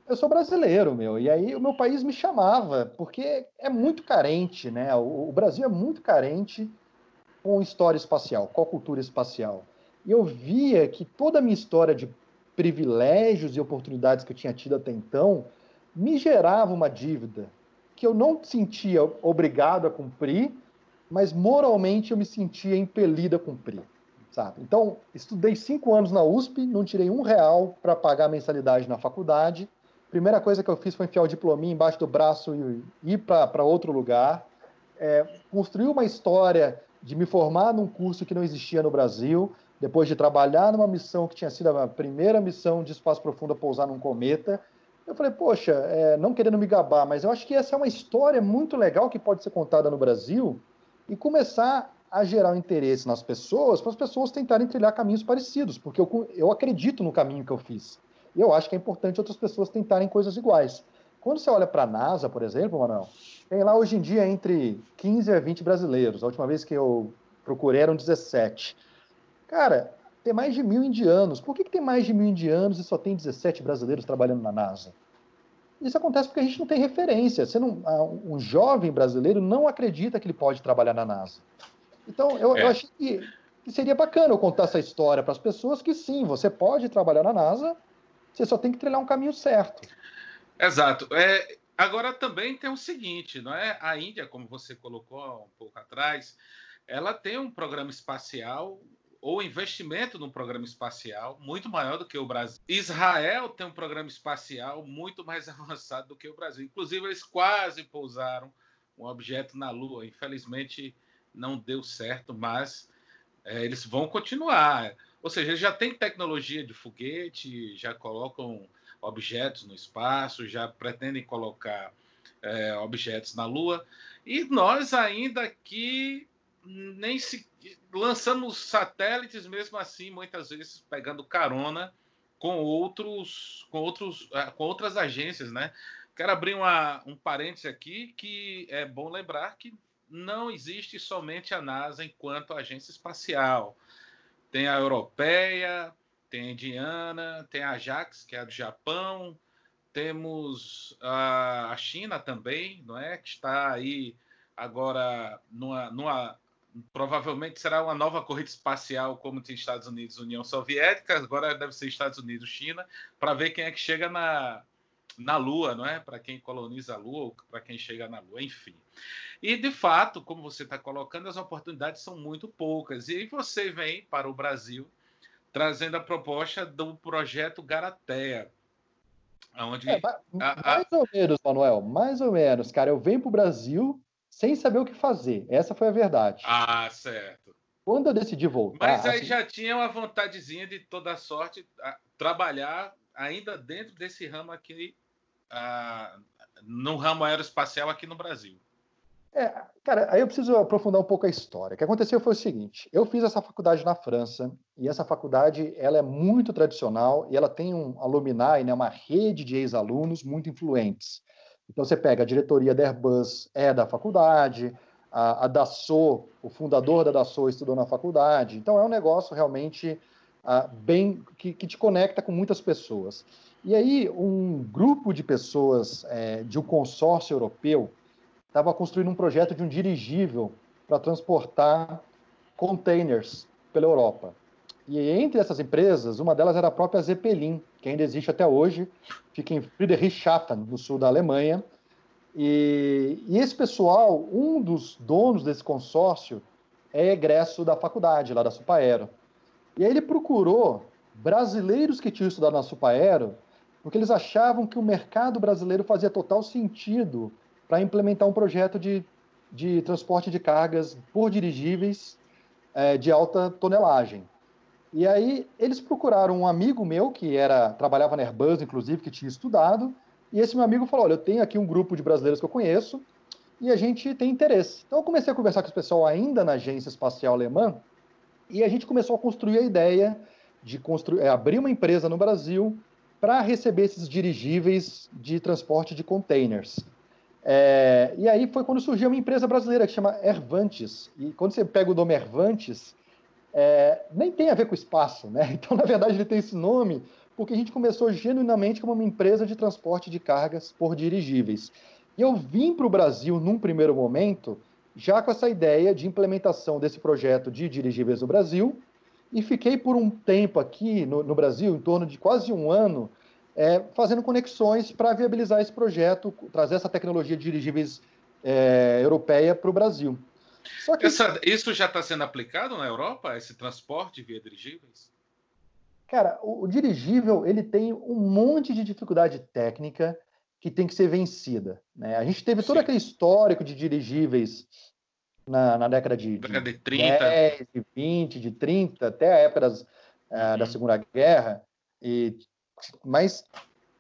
eu sou brasileiro, meu, e aí o meu país me chamava, porque é muito carente, né? O, o Brasil é muito carente com história espacial, com a cultura espacial. E eu via que toda a minha história de privilégios e oportunidades que eu tinha tido até então me gerava uma dívida que eu não sentia obrigado a cumprir, mas moralmente eu me sentia impelido a cumprir, sabe? Então, estudei cinco anos na USP, não tirei um real para pagar a mensalidade na faculdade, primeira coisa que eu fiz foi enfiar o diplominha embaixo do braço e ir para outro lugar. É, construir uma história de me formar num curso que não existia no Brasil, depois de trabalhar numa missão que tinha sido a primeira missão de espaço profundo a pousar num cometa. Eu falei, poxa, é, não querendo me gabar, mas eu acho que essa é uma história muito legal que pode ser contada no Brasil e começar a gerar um interesse nas pessoas, para as pessoas tentarem trilhar caminhos parecidos, porque eu, eu acredito no caminho que eu fiz. E eu acho que é importante outras pessoas tentarem coisas iguais. Quando você olha para a NASA, por exemplo, Manuel, tem lá hoje em dia entre 15 a 20 brasileiros. A última vez que eu procurei eram 17. Cara, tem mais de mil indianos. Por que, que tem mais de mil indianos e só tem 17 brasileiros trabalhando na NASA? Isso acontece porque a gente não tem referência. Você não, um jovem brasileiro não acredita que ele pode trabalhar na NASA. Então, eu, é. eu achei que, que, seria bacana eu contar essa história para as pessoas que sim, você pode trabalhar na NASA, você só tem que trilhar um caminho certo. Exato. É, agora também tem o seguinte, não é? A Índia, como você colocou um pouco atrás, ela tem um programa espacial ou investimento no programa espacial muito maior do que o Brasil. Israel tem um programa espacial muito mais avançado do que o Brasil. Inclusive, eles quase pousaram um objeto na Lua. Infelizmente, não deu certo, mas é, eles vão continuar. Ou seja, já têm tecnologia de foguete, já colocam objetos no espaço, já pretendem colocar é, objetos na Lua. E nós ainda aqui nem se lançamos satélites mesmo assim, muitas vezes pegando carona com outros, com outros, é, com outras agências, né? Quero abrir uma, um parênteses aqui que é bom lembrar que não existe somente a NASA enquanto agência espacial. Tem a europeia, tem a indiana, tem a Ajax, que é a do Japão, temos a, China também, não é? Que está aí agora numa, numa provavelmente será uma nova corrida espacial como tinha Estados Unidos União Soviética, agora deve ser Estados Unidos China, para ver quem é que chega na, na Lua, não é? Para quem coloniza a Lua ou para quem chega na Lua, enfim. E, de fato, como você está colocando, as oportunidades são muito poucas. E aí você vem para o Brasil trazendo a proposta do projeto Garatea. Onde é, mais a, ou menos, Manuel, mais ou menos. Cara, eu venho para o Brasil sem saber o que fazer. Essa foi a verdade. Ah, certo. Quando eu decidi voltar. Mas aí assim... já tinha uma vontadezinha de toda sorte trabalhar ainda dentro desse ramo aqui, no ramo aeroespacial aqui no Brasil. É, cara, aí eu preciso aprofundar um pouco a história. O que aconteceu foi o seguinte: eu fiz essa faculdade na França e essa faculdade ela é muito tradicional e ela tem um alumni, né, uma rede de ex-alunos muito influentes. Então você pega a diretoria da Airbus é da faculdade, a, a Dassault, o fundador da Dassault estudou na faculdade. Então é um negócio realmente uh, bem que, que, te conecta com muitas pessoas. E aí um grupo de pessoas é, de um consórcio europeu estava construindo um projeto de um dirigível para transportar containers pela Europa. E entre essas empresas, uma delas era a própria Zeppelin, que ainda existe até hoje, fica em Friedrichshafen, no sul da Alemanha. E, e, esse pessoal, um dos donos desse consórcio, é egresso da faculdade, lá da Supaero. E aí ele procurou brasileiros que tinham estudado na Supaero, porque eles achavam que o mercado brasileiro fazia total sentido para implementar um projeto de, de transporte de cargas por dirigíveis é, de alta tonelagem. E aí eles procuraram um amigo meu que era trabalhava na Airbus, inclusive, que tinha estudado, e esse meu amigo falou: "Olha, eu tenho aqui um grupo de brasileiros que eu conheço e a gente tem interesse". Então eu comecei a conversar com esse pessoal ainda na agência espacial alemã e a gente começou a construir a ideia de construir, é, abrir uma empresa no Brasil para receber esses dirigíveis de transporte de containers. É, e aí foi quando surgiu uma empresa brasileira que chama Ervantes. E quando você pega o nome Ervantes, é, nem tem a ver com espaço, né? Então, na verdade, ele tem esse nome porque a gente começou genuinamente como uma empresa de transporte de cargas por dirigíveis. E eu vim para o Brasil num primeiro momento já com essa ideia de implementação desse projeto de dirigíveis no Brasil e fiquei por um tempo aqui no, no Brasil, em torno de quase um ano, é, fazendo conexões para viabilizar esse projeto, trazer essa tecnologia de dirigíveis é, europeia para o Brasil. Que... Essa, isso já está sendo aplicado na Europa, esse transporte via dirigíveis? Cara, o, o, dirigível ele tem um monte de dificuldade técnica que tem que ser vencida. Né? A gente teve todo Sim. aquele histórico de dirigíveis na, na década de, de, de 30. 10, de 20, de 30, até a época das, uh, da Segunda Guerra, e, mas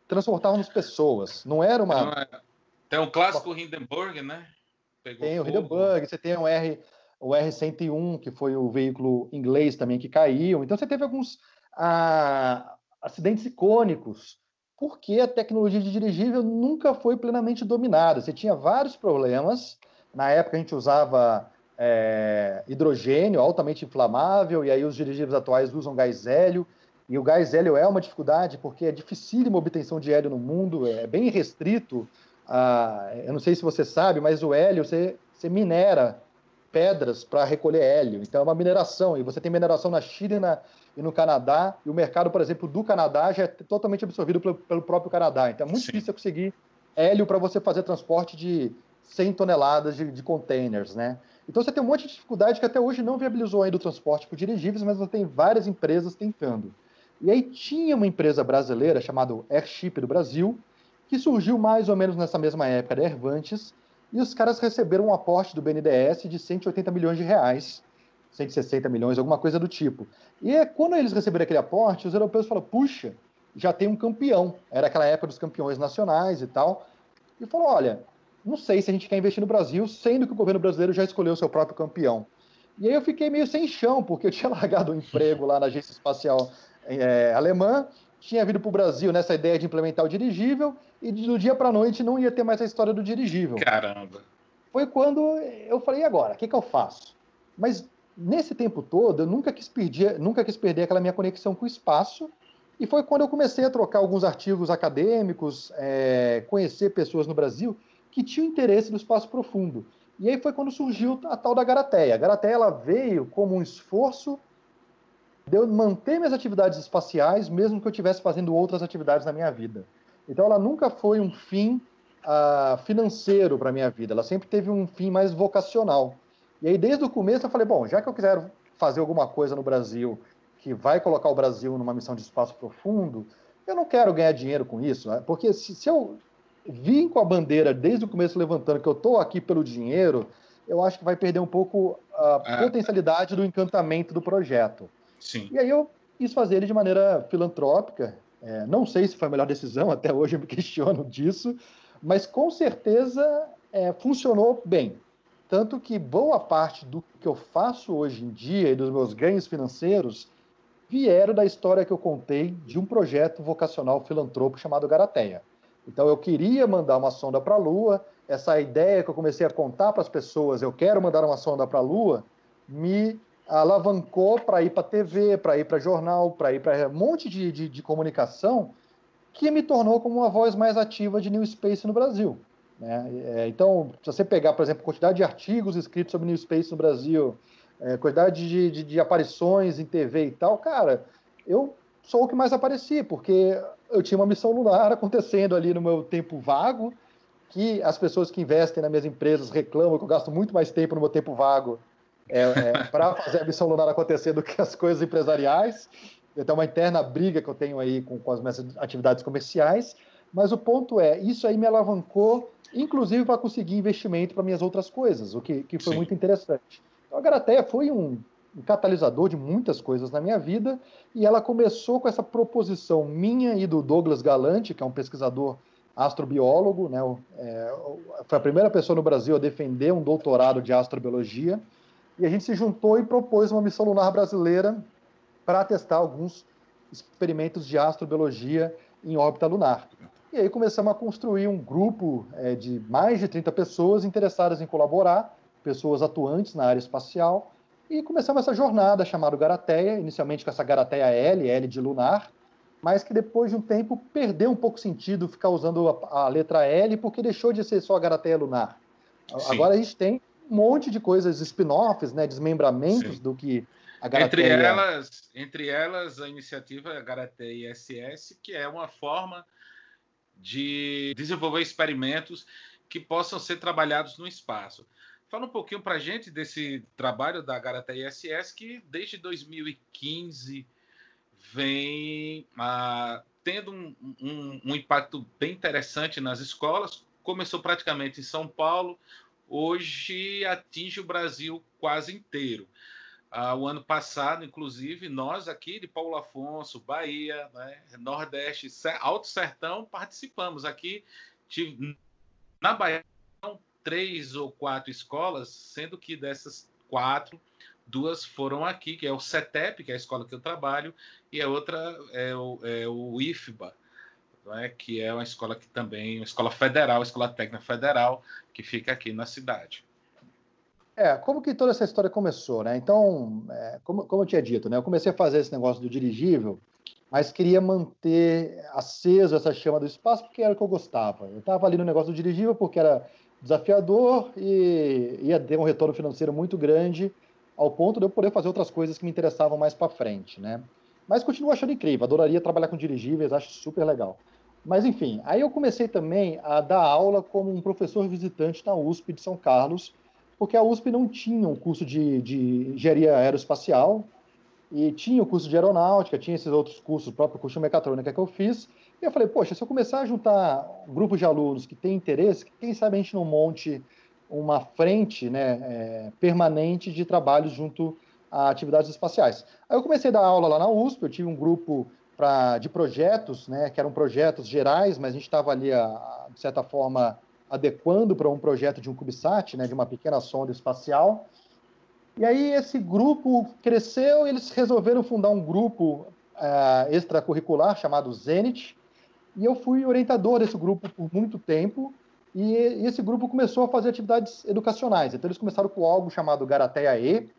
transportávamos pessoas. Não era uma. Tem um clássico Hindenburg, né? Pegou tem fogo. o Hindenburg, você tem o R, o R101, que foi o veículo inglês também que caiu. Então você teve alguns ah, acidentes icônicos, porque a tecnologia de dirigível nunca foi plenamente dominada. Você tinha vários problemas. Na época a gente usava é, hidrogênio altamente inflamável, e aí os dirigíveis atuais usam gás hélio. E o gás hélio é uma dificuldade porque é dificílimo a obtenção de hélio no mundo, é bem restrito. A, eu não sei se você sabe, mas o hélio você, você minera pedras para recolher hélio. Então é uma mineração, e você tem mineração na China e, na, e, no Canadá, e o mercado, por exemplo, do Canadá já é totalmente absorvido pelo, pelo próprio Canadá. Então é muito Sim. difícil conseguir hélio para você fazer transporte de 100 toneladas de, de, containers, né? Então você tem um monte de dificuldade que até hoje não viabilizou ainda o transporte por dirigíveis, mas você tem várias empresas tentando. E aí tinha uma empresa brasileira chamada Airship do Brasil, que surgiu mais ou menos nessa mesma época da Airvantes, e os caras receberam um aporte do BNDES de 180 milhões de reais, 160 milhões, alguma coisa do tipo. E quando eles receberam aquele aporte, os europeus falaram, puxa, já tem um campeão. Era aquela época dos campeões nacionais e tal. E falou, olha, não sei se a gente quer investir no Brasil, sendo que o governo brasileiro já escolheu o seu próprio campeão. E aí eu fiquei meio sem chão, porque eu tinha largado o um emprego lá na Agência Espacial é, alemã, tinha vindo para o Brasil nessa ideia de implementar o dirigível, e do dia para a noite não ia ter mais a história do dirigível. Caramba! Foi quando eu falei, e agora? O que, que eu faço? Mas nesse tempo todo, eu nunca quis, perder, nunca quis perder aquela minha conexão com o espaço, e foi quando eu comecei a trocar alguns artigos acadêmicos, é, conhecer pessoas no Brasil que tinham interesse no espaço profundo. E aí foi quando surgiu a tal da Garateia. A Garateia ela veio como um esforço de eu manter minhas atividades espaciais, mesmo que eu estivesse fazendo outras atividades na minha vida. Então, ela nunca foi um fim uh, financeiro para a minha vida, ela sempre teve um fim mais vocacional. E aí, desde o começo, eu falei: bom, já que eu quiser fazer alguma coisa no Brasil que vai colocar o Brasil numa missão de espaço profundo, eu não quero ganhar dinheiro com isso, né? porque se, se eu vim com a bandeira desde o começo levantando que eu estou aqui pelo dinheiro, eu acho que vai perder um pouco a é. potencialidade do encantamento do projeto. Sim. E aí eu quis fazer ele de maneira filantrópica. É, não sei se foi a melhor decisão, até hoje eu me questiono disso, mas com certeza é, funcionou bem. Tanto que boa parte do que eu faço hoje em dia e dos meus ganhos financeiros vieram da história que eu contei de um projeto vocacional filantrópico chamado Garateia. Então eu queria mandar uma sonda para a Lua, essa ideia que eu comecei a contar para as pessoas, eu quero mandar uma sonda para a Lua, me alavancou para ir para TV, para ir para jornal, para ir para um monte de, de, de, comunicação, que me tornou como uma voz mais ativa de New Space no Brasil. Né? É, então, se você pegar, por exemplo, a quantidade de artigos escritos sobre New Space no Brasil, é, quantidade de, de, de aparições em TV e tal, cara, eu sou o que mais apareci, porque eu tinha uma missão lunar acontecendo ali no meu tempo vago, que as pessoas que investem nas minhas empresas reclamam que eu gasto muito mais tempo no meu tempo vago é, é, para fazer a missão lunar acontecer do que as coisas empresariais. Então, uma interna briga que eu tenho aí com, com as minhas atividades comerciais. Mas o ponto é, isso aí me alavancou, inclusive para conseguir investimento para minhas outras coisas, o que, que foi Sim. muito interessante. Então, a Garateia foi um, um catalisador de muitas coisas na minha vida, e ela começou com essa proposição minha e do Douglas Galante, que é um pesquisador astrobiólogo, né? É, foi a primeira pessoa no Brasil a defender um doutorado de astrobiologia, e a gente se juntou e propôs uma missão lunar brasileira para testar alguns experimentos de astrobiologia em órbita lunar. E aí começamos a construir um grupo é, de mais de 30 pessoas interessadas em colaborar, pessoas atuantes na área espacial, e começamos essa jornada chamada Garateia, inicialmente com essa Garateia L, L de lunar, mas que depois de um tempo perdeu um pouco sentido ficar usando a, a letra L, porque deixou de ser só a Garateia lunar. Sim. Agora a gente tem um monte de coisas, spin-offs, né, desmembramentos Sim. do que a Garateia... Entre elas, entre elas, a iniciativa Garateia ISS, que é uma forma de desenvolver experimentos que possam ser trabalhados no espaço. Fala um pouquinho para a gente desse trabalho da Garateia ISS, que desde 2015 vem ah, tendo um, um, um, impacto bem interessante nas escolas. Começou praticamente em São Paulo, hoje atinge o Brasil quase inteiro. Ah, o ano passado, inclusive, nós aqui de Paulo Afonso, Bahia, né, Nordeste, Alto Sertão, participamos aqui. Na Bahia, três ou quatro escolas, sendo que dessas quatro, duas foram aqui, que é o CETEP, que é a escola que eu trabalho, e a outra é o, é o IFBA, né, que é uma escola que também, uma escola federal, escola técnica federal, que fica aqui na cidade. É, como que toda essa história começou, né? Então, é, como, como eu tinha dito, né? Eu comecei a fazer esse negócio do dirigível, mas queria manter aceso essa chama do espaço porque era o que eu gostava. Eu estava ali no negócio do dirigível porque era desafiador e ia ter um retorno financeiro muito grande ao ponto de eu poder fazer outras coisas que me interessavam mais para frente, né? Mas continuo achando incrível, adoraria trabalhar com dirigíveis, acho super legal. Mas enfim, aí eu comecei também a dar aula como um professor visitante na USP de São Carlos, porque a USP não tinha um curso de, de engenharia aeroespacial e tinha o curso de aeronáutica, tinha esses outros cursos, o próprio curso de mecatrônica que eu fiz, e eu falei, poxa, se eu começar a juntar um grupo de alunos que tem interesse, quem sabe a gente não monte uma frente né, é, permanente de trabalho junto a atividades espaciais. Aí eu comecei a dar aula lá na USP, eu tive um grupo pra, de projetos, né, que eram projetos gerais, mas a gente estava ali, a, de certa forma, adequando para um projeto de um CubeSat, né, de uma pequena sonda espacial. E aí esse grupo cresceu e eles resolveram fundar um grupo uh, extracurricular chamado Zenit, e eu fui orientador desse grupo por muito tempo, e, esse grupo começou a fazer atividades educacionais. Então, eles começaram com algo chamado Garateia E.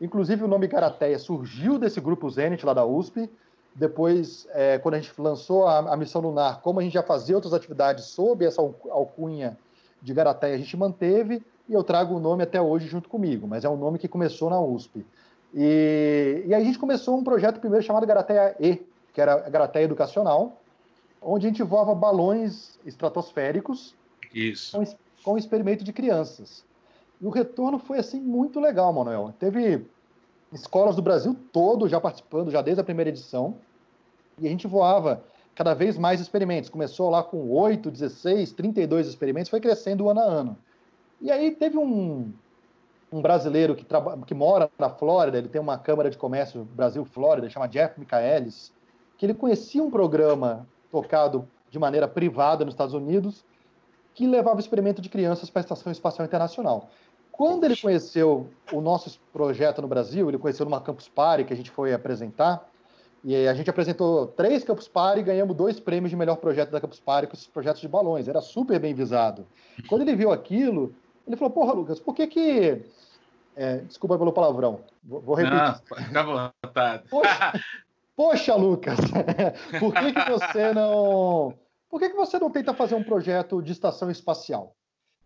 Inclusive, o nome Garateia surgiu desse grupo Zenit lá da USP. Depois, é, quando a gente lançou a, a, missão lunar, como a gente já fazia outras atividades sob essa alcunha de Garateia, a gente manteve. E eu trago o nome até hoje junto comigo, mas é um nome que começou na USP. E, e aí a gente começou um projeto primeiro chamado Garateia E, que era a Garateia Educacional, onde a gente voava balões estratosféricos Isso. Com, com experimento de crianças. E o retorno foi assim muito legal, Manuel. Teve escolas do Brasil todo já participando, já desde a primeira edição, e a gente voava cada vez mais experimentos. Começou lá com 8, 16, 32 experimentos, foi crescendo ano a ano. E aí teve um, um brasileiro que, que mora na Flórida, ele tem uma Câmara de Comércio Brasil-Flórida, chama Jeff Michaelis, que ele conhecia um programa tocado de maneira privada nos Estados Unidos, que levava experimento de crianças para a Estação Espacial Internacional. Quando ele conheceu o nosso projeto no Brasil, ele conheceu numa Campus Party que a gente foi apresentar, e a gente apresentou três Campus Party e ganhamos dois prêmios de melhor projeto da Campus Party com esses projetos de balões. Era super bem visado. Quando ele viu aquilo, ele falou: Porra, Lucas, por que que. É, desculpa pelo palavrão, vou, vou repetir. Não, fica à vontade. Poxa, Poxa, Lucas, por que, que você não. Por que, que você não tenta fazer um projeto de estação espacial?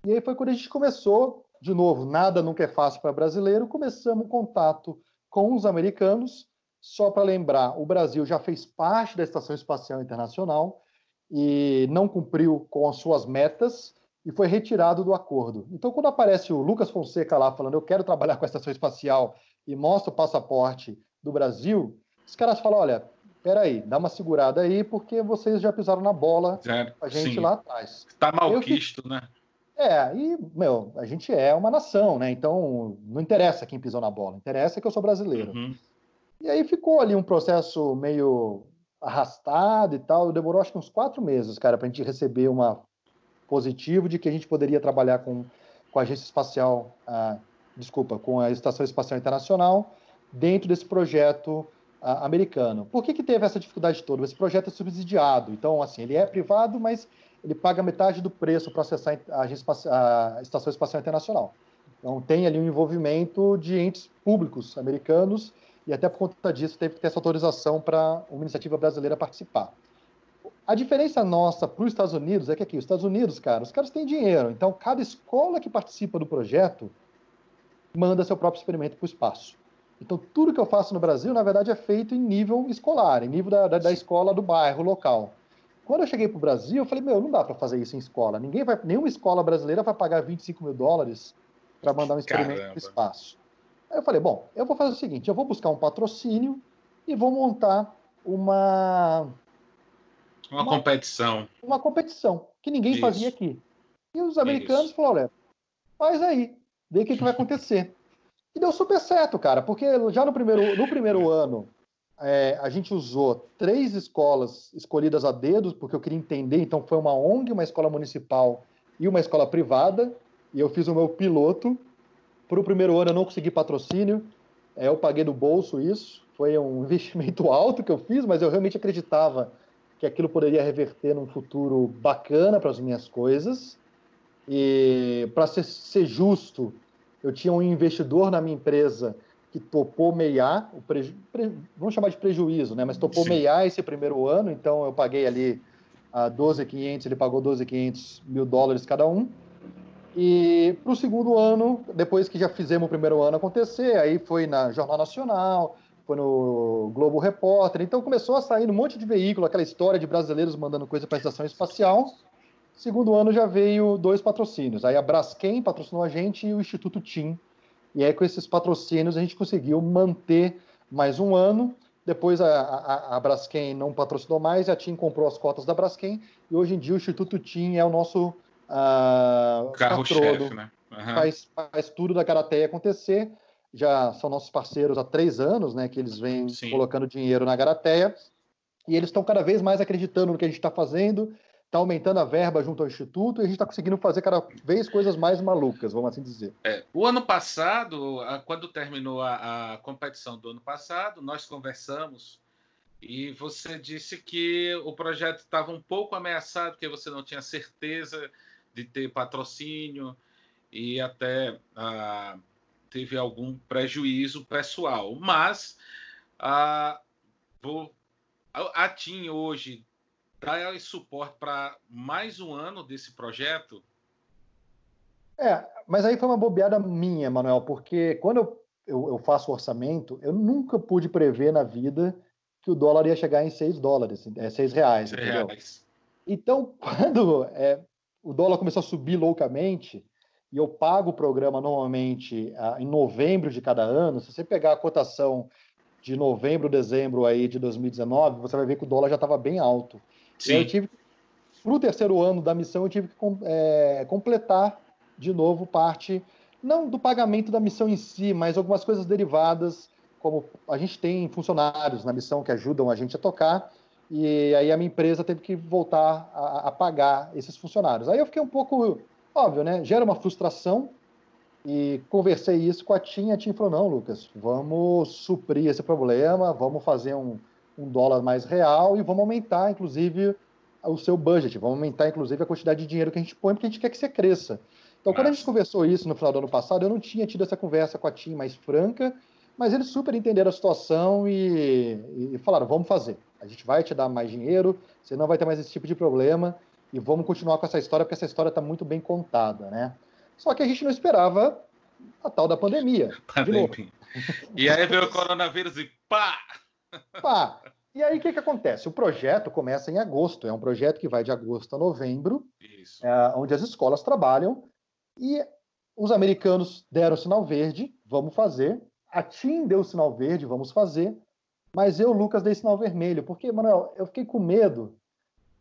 E aí foi quando a gente começou, de novo, nada nunca é fácil para brasileiro, começamos um contato com os americanos. Só para lembrar, o Brasil já fez parte da Estação Espacial Internacional e não cumpriu com as suas metas e foi retirado do acordo. Então, quando aparece o Lucas Fonseca lá falando eu quero trabalhar com a Estação Espacial e mostra o passaporte do Brasil, os caras falam, olha, peraí, dá uma segurada aí, porque vocês já pisaram na bola é, a gente sim. lá atrás. Está malquisto, né? É, e, meu, a gente é uma nação, né? Então, não interessa quem pisou na bola, interessa que eu sou brasileiro. Uhum. E aí ficou ali um processo meio arrastado e tal. Demorou acho que uns quatro meses, cara, para a gente receber uma positivo de que a gente poderia trabalhar com, com a agência espacial, ah, desculpa, com a Estação Espacial Internacional dentro desse projeto americano. Por que, que teve essa dificuldade toda? Esse projeto é subsidiado, então, assim, ele é privado, mas ele paga metade do preço para acessar a, a Estação Espacial Internacional. Então, tem ali um envolvimento de entes públicos americanos e até por conta disso teve que ter essa autorização para uma iniciativa brasileira participar. A diferença nossa para os Estados Unidos é que aqui, os Estados Unidos, cara, os caras têm dinheiro. Então, cada escola que participa do projeto manda seu próprio experimento para o espaço. Então, tudo que eu faço no Brasil, na verdade, é feito em nível escolar, em nível da, da, da escola do bairro local. Quando eu cheguei para o Brasil, eu falei, meu, não dá para fazer isso em escola. Ninguém vai, nenhuma escola brasileira vai pagar 25 mil dólares para mandar um experimento para o espaço. Aí eu falei, bom, eu vou fazer o seguinte, eu vou buscar um patrocínio e vou montar uma. Uma, uma competição. Uma competição, que ninguém Isso. fazia aqui. E os americanos Isso. falaram: olha, faz aí, vê o que, que vai acontecer. E deu super certo, cara, porque já no primeiro, no primeiro ano é, a gente usou três escolas escolhidas a dedos, porque eu queria entender. Então, foi uma ONG, uma escola municipal e uma escola privada. E eu fiz o meu piloto. Para o primeiro ano, eu não consegui patrocínio. É, eu paguei do bolso isso. Foi um investimento alto que eu fiz, mas eu realmente acreditava que aquilo poderia reverter num futuro bacana para as minhas coisas. E, para ser, ser justo, eu tinha um investidor na minha empresa que topou meiar, o preju... Pre... vamos chamar de prejuízo, né? Mas topou Sim. meiar esse primeiro ano, então eu paguei ali a 12.500, ele pagou 12.500 mil dólares cada um. E para o segundo ano, depois que já fizemos o primeiro ano acontecer, aí foi na Jornal Nacional, foi no Globo Repórter, então começou a sair um monte de veículo, aquela história de brasileiros mandando coisa para a estação espacial. Segundo ano já veio dois patrocínios. Aí a Braskem patrocinou a gente e o Instituto TIM. E aí com esses patrocínios a gente conseguiu manter mais um ano. Depois a, a, a Braskem não patrocinou mais, a TIM comprou as cotas da Braskem e hoje em dia o Instituto TIM é o nosso uh, carro-chefe, né? Uhum. Faz, faz tudo da Garateia acontecer. Já são nossos parceiros há três anos, né? Que eles vêm Sim. colocando dinheiro na Garateia e eles estão cada vez mais acreditando no que a gente está fazendo está aumentando a verba junto ao Instituto e a gente está conseguindo fazer cada vez coisas mais malucas, vamos assim dizer. É, o ano passado, quando terminou a, a, competição do ano passado, nós conversamos e você disse que o projeto estava um pouco ameaçado, porque você não tinha certeza de ter patrocínio e até ah, teve algum prejuízo pessoal. Mas a, a TIM hoje dar suporte para mais um ano desse projeto? É, mas aí foi uma bobeada minha, Manuel, porque quando eu, eu, eu faço orçamento, eu nunca pude prever na vida que o dólar ia chegar em 6 dólares, é, 6 reais, 6 entendeu? Reais. Então, quando é, o dólar começou a subir loucamente, e eu pago o programa normalmente em novembro de cada ano, se você pegar a cotação de novembro, dezembro aí de 2019, você vai ver que o dólar já estava bem alto. Sim. Eu tive, para o terceiro ano da missão, eu tive que é, completar de novo parte, não do pagamento da missão em si, mas algumas coisas derivadas, como a gente tem funcionários na missão que ajudam a gente a tocar, e aí a minha empresa teve que voltar a, a pagar esses funcionários. Aí eu fiquei um pouco, óbvio, né? Gera uma frustração, e conversei isso com a TIM, a TIM falou, não, Lucas, vamos suprir esse problema, vamos fazer um, um dólar mais real e vamos aumentar, inclusive, o seu budget, vamos aumentar, inclusive, a quantidade de dinheiro que a gente põe, porque a gente quer que você cresça. Então, quando a gente conversou isso no final do ano passado, eu não tinha tido essa conversa com a TIM mais franca, mas eles super entenderam a situação e, e falaram: vamos fazer. A gente vai te dar mais dinheiro, você não vai ter mais esse tipo de problema e vamos continuar com essa história, porque essa história está muito bem contada, né? Só que a gente não esperava a tal da pandemia. pandemia. E aí veio o coronavírus e pá! Pá! E aí o que, que acontece? O projeto começa em agosto, é um projeto que vai de agosto a novembro, é, onde as escolas trabalham, e os americanos deram sinal verde, vamos fazer. A TIM deu sinal verde, vamos fazer. Mas eu, Lucas, dei sinal vermelho, porque, Manuel, eu fiquei com medo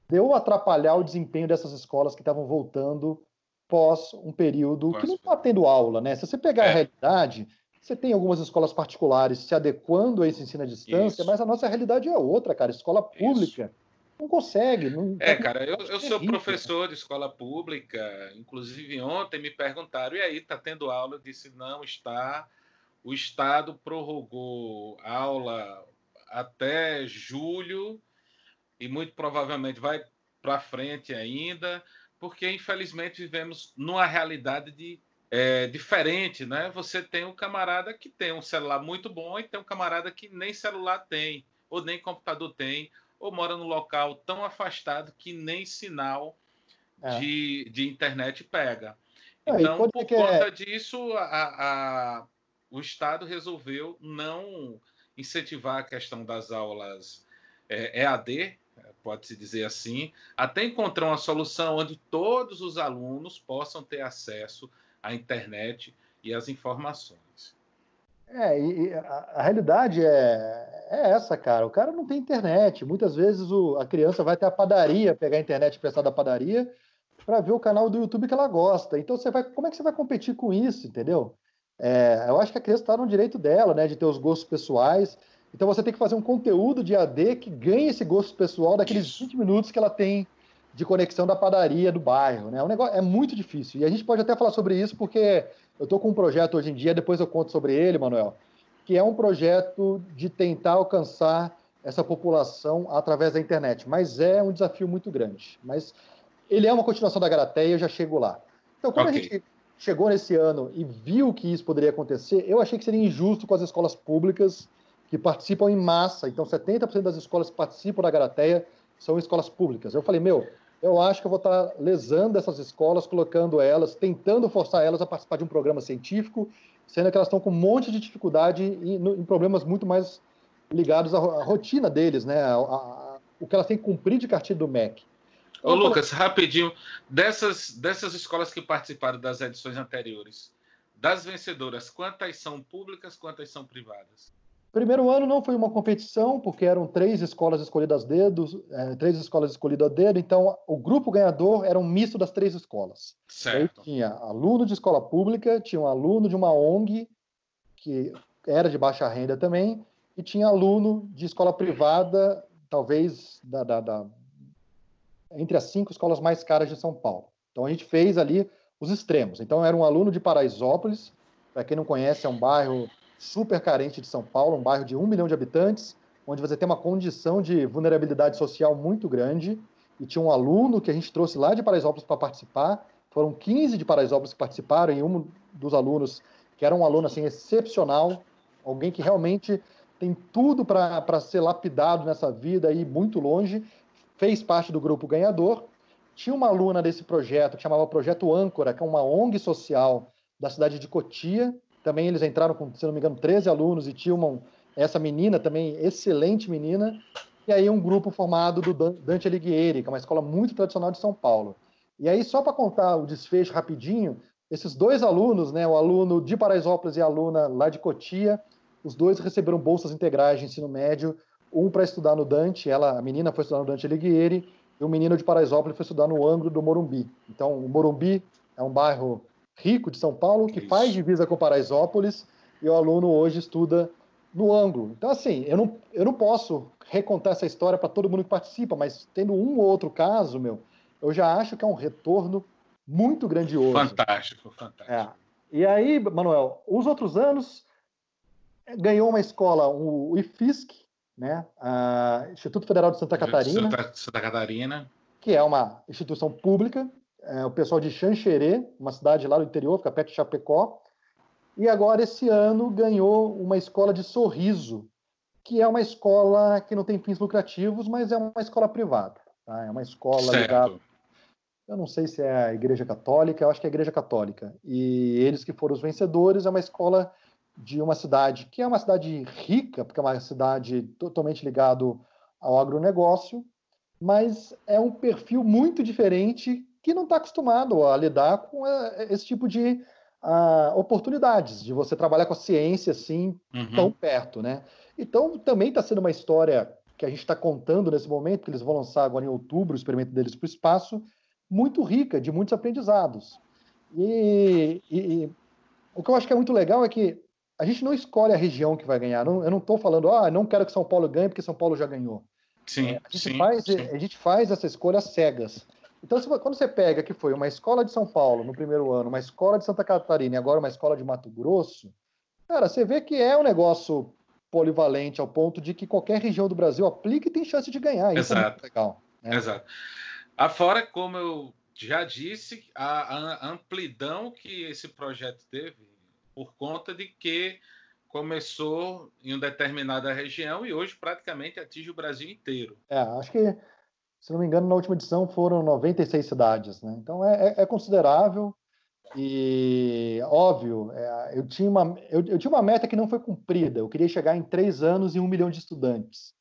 de eu atrapalhar o desempenho dessas escolas que estavam voltando pós um período que não está tendo aula, né? Se você pegar é. a realidade, você tem algumas escolas particulares se adequando a esse ensino à distância, Isso. mas a nossa realidade é outra, cara. Escola pública Isso. não consegue. Não, é, cara, eu, eu sou professor de escola pública. Inclusive, ontem me perguntaram, e aí, está tendo aula? Eu disse, não está. O Estado prorrogou aula até julho e muito provavelmente vai para frente ainda, porque infelizmente vivemos numa realidade de é, diferente, né? Você tem um camarada que tem um celular muito bom e tem um camarada que nem celular tem, ou nem computador tem, ou mora num local tão afastado que nem sinal é. de, de internet pega. É, então, por conta é... disso, a, a, o Estado resolveu não incentivar a questão das aulas EAD, é, pode-se dizer assim, até encontrar uma solução onde todos os alunos possam ter acesso à internet e às informações. É, e a, a realidade é, é, essa, cara. O cara não tem internet. Muitas vezes o, a criança vai até a padaria, pegar a internet emprestada da padaria, para ver o canal do YouTube que ela gosta. Então, você vai, como é que você vai competir com isso, entendeu? É, eu acho que a criança está no direito dela, né, de ter os gostos pessoais. Então, você tem que fazer um conteúdo de AD que ganhe esse gosto pessoal daqueles 20 minutos que ela tem de conexão da padaria do bairro, né? O negócio é muito difícil. E a gente pode até falar sobre isso porque eu estou com um projeto hoje em dia, depois eu conto sobre ele, Manuel, que é um projeto de tentar alcançar essa população através da internet. Mas é um desafio muito grande. Mas ele é uma continuação da Garateia, eu já chego lá. Então, quando okay. a gente chegou nesse ano e viu que isso poderia acontecer, eu achei que seria injusto com as escolas públicas que participam em massa. Então, 70% das escolas que participam da Garateia são escolas públicas. Eu falei, meu, eu acho que eu vou estar lesando essas escolas, colocando elas, tentando forçar elas a participar de um programa científico, sendo que elas estão com um monte de dificuldade em, em problemas muito mais ligados à, à rotina deles, né? A, a, o que elas têm que cumprir de cartilha do MEC. Ô, Lucas, rapidinho, dessas, dessas escolas que participaram das edições anteriores, das vencedoras, quantas são públicas, quantas são privadas? Primeiro ano não foi uma competição, porque eram três escolas escolhidas a dedo, é, três escolas escolhidas a dedo, então o grupo ganhador era um misto das três escolas. Certo. Aí tinha aluno de escola pública, tinha um aluno de uma ONG, que era de baixa renda também, e tinha aluno de escola privada, talvez da, da, da, entre as cinco escolas mais caras de São Paulo. Então a gente fez ali os extremos. Então era um aluno de Paraisópolis, para quem não conhece, é um bairro super carente de São Paulo, um bairro de um milhão de habitantes, onde você tem uma condição de vulnerabilidade social muito grande. E tinha um aluno que a gente trouxe lá de Paraisópolis para participar. Foram 15 de Paraisópolis que participaram, e um dos alunos, que era um aluno assim, excepcional, alguém que realmente tem tudo para ser lapidado nessa vida e muito longe, fez parte do grupo ganhador. Tinha uma aluna desse projeto que chamava Projeto Âncora, que é uma ONG social da cidade de Cotia, também eles entraram com, se não me engano, 13 alunos e uma, essa menina também, excelente menina. E aí um grupo formado do Dante Alighieri, que é uma escola muito tradicional de São Paulo. E aí, só para contar o desfecho rapidinho, esses dois alunos, né, o aluno de Paraisópolis e a aluna lá de Cotia, os dois receberam bolsas integrais de ensino médio, um para estudar no Dante, ela, a menina foi estudar no Dante Alighieri, e o menino de Paraisópolis foi estudar no ângulo do Morumbi. Então, o Morumbi é um bairro rico de São Paulo, que Isso. faz divisa com Paraisópolis, e o aluno hoje estuda no ângulo. Então, assim, eu não, eu não posso recontar essa história para todo mundo que participa, mas tendo um ou outro caso, meu, eu já acho que é um retorno muito grandioso. Fantástico, fantástico. É. E aí, Manuel, os outros anos ganhou uma escola, o IFISC, né, a Instituto Federal de Santa Catarina. Santa, Santa Catarina. Que é uma instituição pública, é, o pessoal de Xanxerê, uma cidade lá do interior, fica perto de Chapecó. E agora, esse ano, ganhou uma escola de Sorriso, que é uma escola que não tem fins lucrativos, mas é uma escola privada. Tá? É uma escola certo. ligada. Eu não sei se é a Igreja Católica, eu acho que é a Igreja Católica. E eles que foram os vencedores, é uma escola de uma cidade que é uma cidade rica, porque é uma cidade totalmente ligada ao agronegócio, mas é um perfil muito diferente que não está acostumado a lidar com eh, esse tipo de uh, oportunidades, de você trabalhar com a ciência assim, uhum. tão perto, né? Então, também está sendo uma história que a gente está contando nesse momento, que eles vão lançar agora em outubro o experimento deles para o espaço, muito rica, de muitos aprendizados. E, e, e, o que eu acho que é muito legal é que a gente não escolhe a região que vai ganhar. Não, eu não estou falando, ah, não quero que São Paulo ganhe porque São Paulo já ganhou. Sim, é, a, gente sim, faz, sim. a gente faz essa escolha cegas. Então, se, quando você pega que foi uma escola de São Paulo no primeiro ano, uma escola de Santa Catarina e agora uma escola de Mato Grosso, cara, você vê que é um negócio polivalente ao ponto de que qualquer região do Brasil aplica e tem chance de ganhar. Isso Exato. é legal. Né? Exato. Afora, como eu já disse, a, a amplidão que esse projeto teve por conta de que começou em uma determinada região e hoje praticamente atinge o Brasil inteiro. É, acho que se não me engano, na última edição foram 96 cidades, né? Então é, é, é considerável e óbvio, é, eu, tinha uma, eu, eu, tinha uma meta que não foi cumprida. Eu queria chegar em três anos em um milhão de estudantes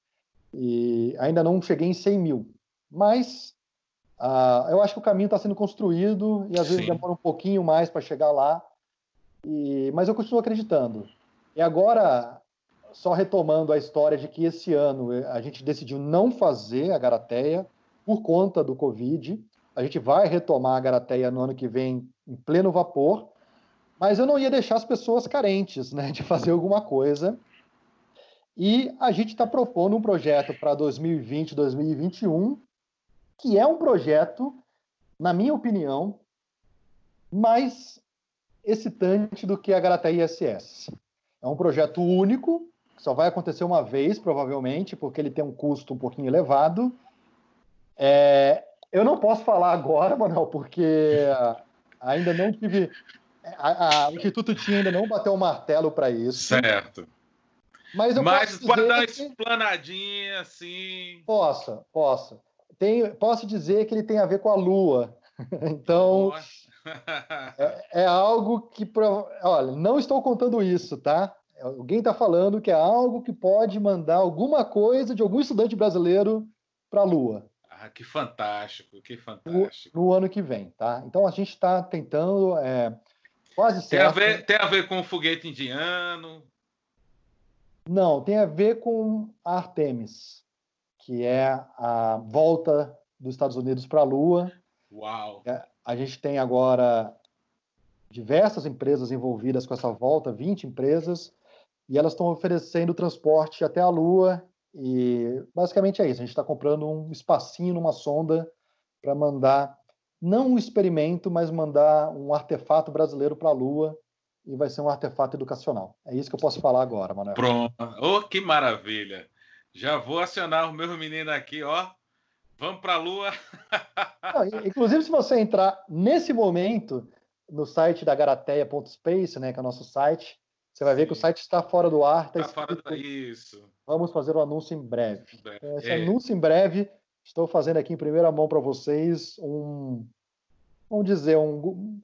e ainda não cheguei em 100 mil. Mas uh, eu acho que o caminho está sendo construído e às vezes Sim. demora um pouquinho mais para chegar lá. E, mas eu continuo acreditando. E agora, só retomando a história de que esse ano a gente decidiu não fazer a Garateia por conta do Covid. A gente vai retomar a Garateia no ano que vem em pleno vapor, mas eu não ia deixar as pessoas carentes né, de fazer alguma coisa. E a gente está propondo um projeto para 2020, 2021, que é um projeto, na minha opinião, mais excitante do que a Garateia ISS. É um projeto único, só vai acontecer uma vez, provavelmente, porque ele tem um custo um pouquinho elevado. É, eu não posso falar agora, Manuel, porque ainda não tive. A, a, o Instituto TIM ainda não bateu o martelo para isso. Certo. Mas, eu Mas posso pode dizer dar uma que... explanadinha assim. Posso, posso. Tem, posso dizer que ele tem a ver com a Lua. Então, é, é algo que. Olha, não estou contando isso, tá? Alguém está falando que é algo que pode mandar alguma coisa de algum estudante brasileiro para a Lua ah, que fantástico, que fantástico. no ano que vem, tá? Então a gente está tentando, é, quase Tem a, certo. ver, tem a ver com o foguete indiano. Não, tem a ver com a Artemis, que é a volta dos Estados Unidos para a Lua. Uau. A gente tem agora diversas empresas envolvidas com essa volta, 20 empresas, e elas estão oferecendo transporte até a Lua. E basicamente é isso. A gente está comprando um espacinho numa sonda para mandar, não um experimento, mas mandar um artefato brasileiro para a Lua. E vai ser um artefato educacional. É isso que eu posso falar agora, Manuel. Pronto. Oh, que maravilha. Já vou acionar o meu menino aqui, ó. Vamos para a Lua. Não, inclusive, se você entrar nesse momento no site da garateia.space, né, que é o nosso site, você vai ver que o Sim. site está fora do ar, está Tá fora da... Isso. vamos fazer o anúncio em breve. Então, esse É. anúncio em breve, estou fazendo aqui em primeira mão para vocês um, vamos dizer, um,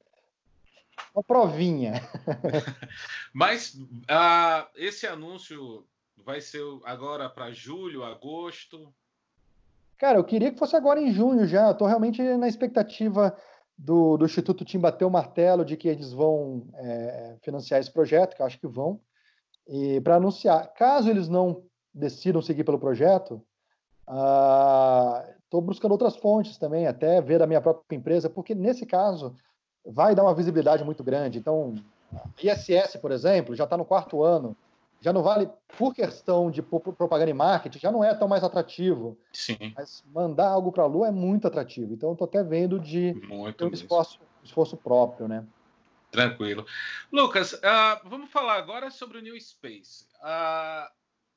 uma provinha. Mas ah, esse anúncio vai ser agora para julho, agosto. Cara, eu queria que fosse agora em junho já. Estou realmente na expectativa do, do Instituto Tim bater o martelo de que eles vão é, financiar esse projeto, que eu acho que vão, e para anunciar. Caso eles não decidam seguir pelo projeto, estou buscando outras fontes também, até ver da minha própria empresa, porque nesse caso vai dar uma visibilidade muito grande. Então, ISS, por exemplo, já está no quarto ano, já não vale, por questão de pro- propaganda e marketing, já não é tão mais atrativo. Sim, Mas mandar algo para a Lua é muito atrativo. Então, eu estou até vendo de muito um esforço, esforço próprio, né? Tranquilo. Lucas, ah, vamos falar agora sobre o New Space. Ah,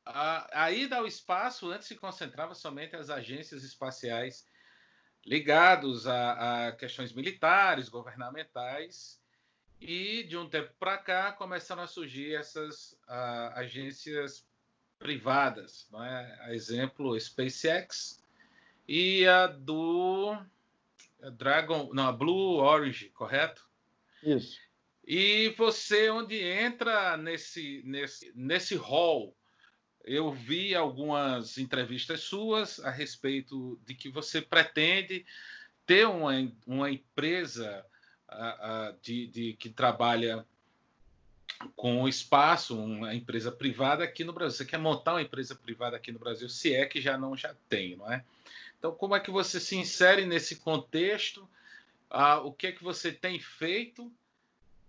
a, a ida ao espaço antes se concentrava somente às agências espaciais ligados a, a questões militares, governamentais, e de um tempo para cá começaram a surgir essas ah, agências privadas, não é? A exemplo SpaceX e a do Dragon, não, a Blue Origin, correto? Isso. E você, onde entra nesse, nesse, nesse hall, eu vi algumas entrevistas suas a respeito de que você pretende ter uma, uma empresa de, de, que trabalha com espaço, uma empresa privada aqui no Brasil. Você quer montar uma empresa privada aqui no Brasil, se é que já não já tem, não é? Então, como é que você se insere nesse contexto? Ah, o que é que você tem feito?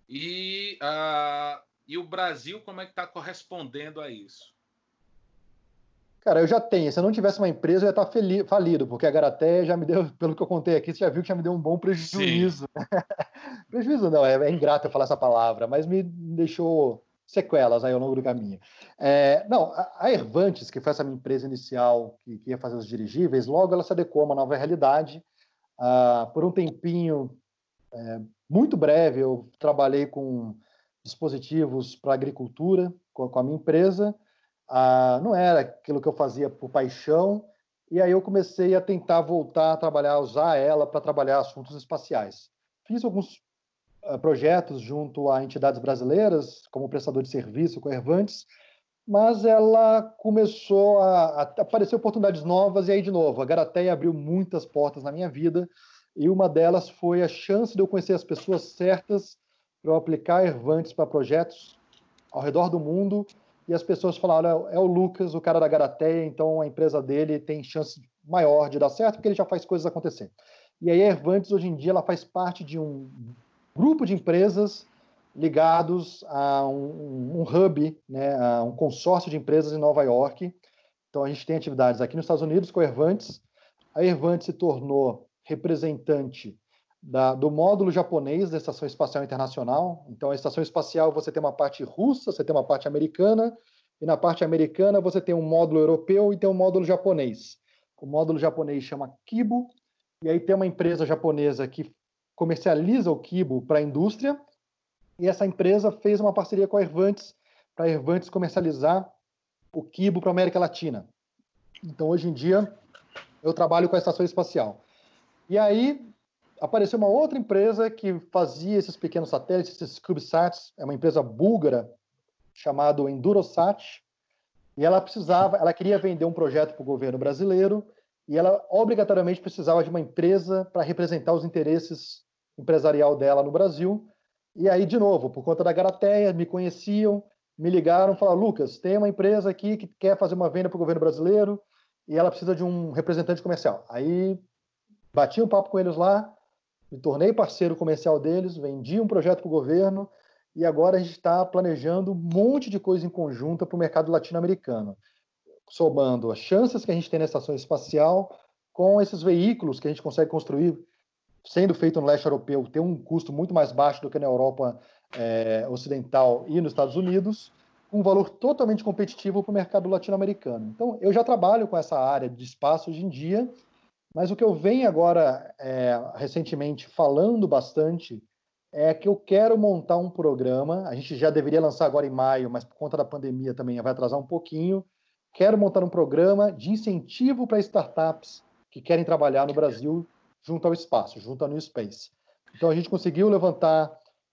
E, ah, e o Brasil, como é que está correspondendo a isso? Cara, eu já tenho. Se eu não tivesse uma empresa, eu ia estar feli- falido, porque a Garaté já me deu, pelo que eu contei aqui, você já viu que já me deu um bom prejuízo. prejuízo não, é, é ingrato eu falar essa palavra, mas me deixou sequelas aí ao longo do caminho. É, não, a, a Ervantes, que foi essa minha empresa inicial que, que ia fazer os dirigíveis, logo ela se adequou a uma nova realidade. Ah, por um tempinho é, muito breve, eu trabalhei com dispositivos para agricultura com, com a minha empresa. Ah, não era aquilo que eu fazia por paixão, e aí eu comecei a tentar voltar a trabalhar, usar ela para trabalhar assuntos espaciais. Fiz alguns uh, projetos junto a entidades brasileiras, como prestador de serviço com a Ervantes, mas ela começou a, a aparecer oportunidades novas, e aí, de novo, a Garateia abriu muitas portas na minha vida, e uma delas foi a chance de eu conhecer as pessoas certas para eu aplicar Ervantes para projetos ao redor do mundo e as pessoas falaram: é o Lucas, o cara da Garateia, então a empresa dele tem chance maior de dar certo porque ele já faz coisas acontecer. E aí a Ervantes, hoje em dia, ela faz parte de um grupo de empresas ligados a um, um hub, né, a um consórcio de empresas em Nova York. Então a gente tem atividades aqui nos Estados Unidos com a Ervantes. A Ervantes se tornou representante da, do módulo japonês da Estação Espacial Internacional. Então, a Estação Espacial você tem uma parte russa, você tem uma parte americana, e na parte americana você tem um módulo europeu e tem um módulo japonês. O módulo japonês chama Kibo, e aí tem uma empresa japonesa que comercializa o Kibo para a indústria, e essa empresa fez uma parceria com a Ervantes para a Ervantes comercializar o Kibo para a América Latina. Então, hoje em dia, eu trabalho com a Estação Espacial. E aí, apareceu uma outra empresa que fazia esses pequenos satélites, esses CubeSats, é uma empresa búlgara chamada Endurosat, e ela precisava, ela queria vender um projeto para o governo brasileiro e ela obrigatoriamente precisava de uma empresa para representar os interesses empresarial dela no Brasil. E aí, de novo, por conta da Garateia, me conheciam, me ligaram, falaram: Lucas, tem uma empresa aqui que quer fazer uma venda para o governo brasileiro e ela precisa de um representante comercial. Aí bati um papo com eles lá, me tornei parceiro comercial deles, vendi um projeto para o governo e agora a gente está planejando um monte de coisa em conjunto para o mercado latino-americano, somando as chances que a gente tem na estação espacial com esses veículos que a gente consegue construir, sendo feito no leste europeu, tem um custo muito mais baixo do que na Europa é, ocidental e nos Estados Unidos, um valor totalmente competitivo para o mercado latino-americano. Então, eu já trabalho com essa área de espaço hoje em dia mas o que eu venho agora, é, recentemente, falando bastante, é que eu quero montar um programa. A gente já deveria lançar agora em maio, mas por conta da pandemia também vai atrasar um pouquinho. Quero montar um programa de incentivo para startups que querem trabalhar no Brasil junto ao espaço, junto ao New Space. Então a gente conseguiu levantar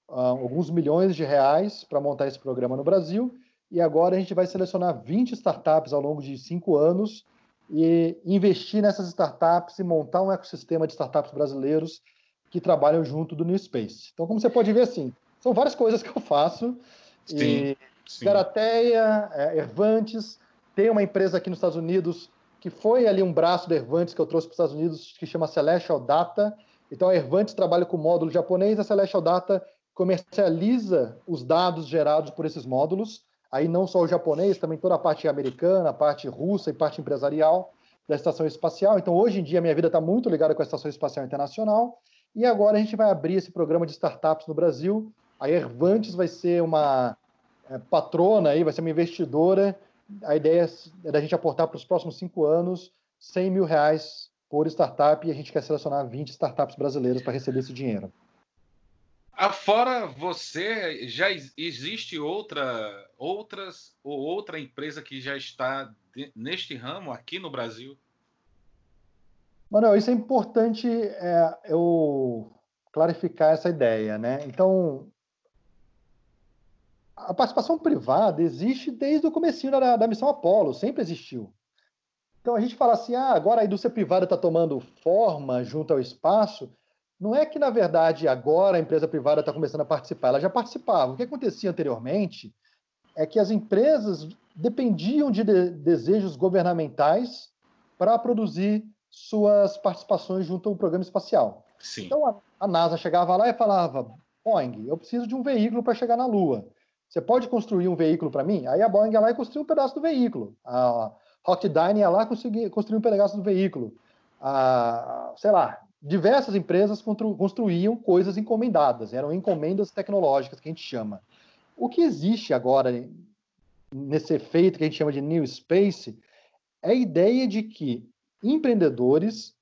uh, alguns milhões de reais para montar esse programa no Brasil e agora a gente vai selecionar 20 startups ao longo de cinco anos e investir nessas startups e montar um ecossistema de startups brasileiros que trabalham junto do New Space. Então, como você pode ver, assim, são várias coisas que eu faço. Sim, e sim. Garateia, é, Ervantes, tem uma empresa aqui nos Estados Unidos que foi ali um braço da Ervantes que eu trouxe para os Estados Unidos, que chama Celestial Data. Então, a Ervantes trabalha com módulo japonês, a Celestial Data comercializa os dados gerados por esses módulos aí não só o japonês, também toda a parte americana, a parte russa e parte empresarial da Estação Espacial. Então, hoje em dia, minha vida está muito ligada com a Estação Espacial Internacional. E agora a gente vai abrir esse programa de startups no Brasil. A Ervantes vai ser uma é, patrona aí, vai ser uma investidora. A ideia é da gente aportar para os próximos cinco anos 100 mil reais por startup e a gente quer selecionar 20 startups brasileiras para receber esse dinheiro. Afora você, já existe outra, outras ou outra empresa que já está de, neste ramo aqui no Brasil? Manuel, isso é importante é, eu clarificar essa ideia, né? Então, a participação privada existe desde o começo da, da missão Apollo, sempre existiu. Então a gente fala assim, ah, agora a indústria privada está tomando forma junto ao espaço, não é que, na verdade, agora a empresa privada está começando a participar, ela já participava. O que acontecia anteriormente é que as empresas dependiam de, de desejos governamentais para produzir suas participações junto ao programa espacial. Sim. Então a, a NASA chegava lá e falava: Boeing, eu preciso de um veículo para chegar na Lua. Você pode construir um veículo para mim? Aí a Boeing ia lá e construiu um pedaço do veículo. A Rocketdyne ia lá e construiu um pedaço do veículo. A, sei lá, diversas empresas construíam coisas encomendadas, eram encomendas tecnológicas que a gente chama. O que existe agora nesse efeito que a gente chama de New Space é a ideia de que empreendedores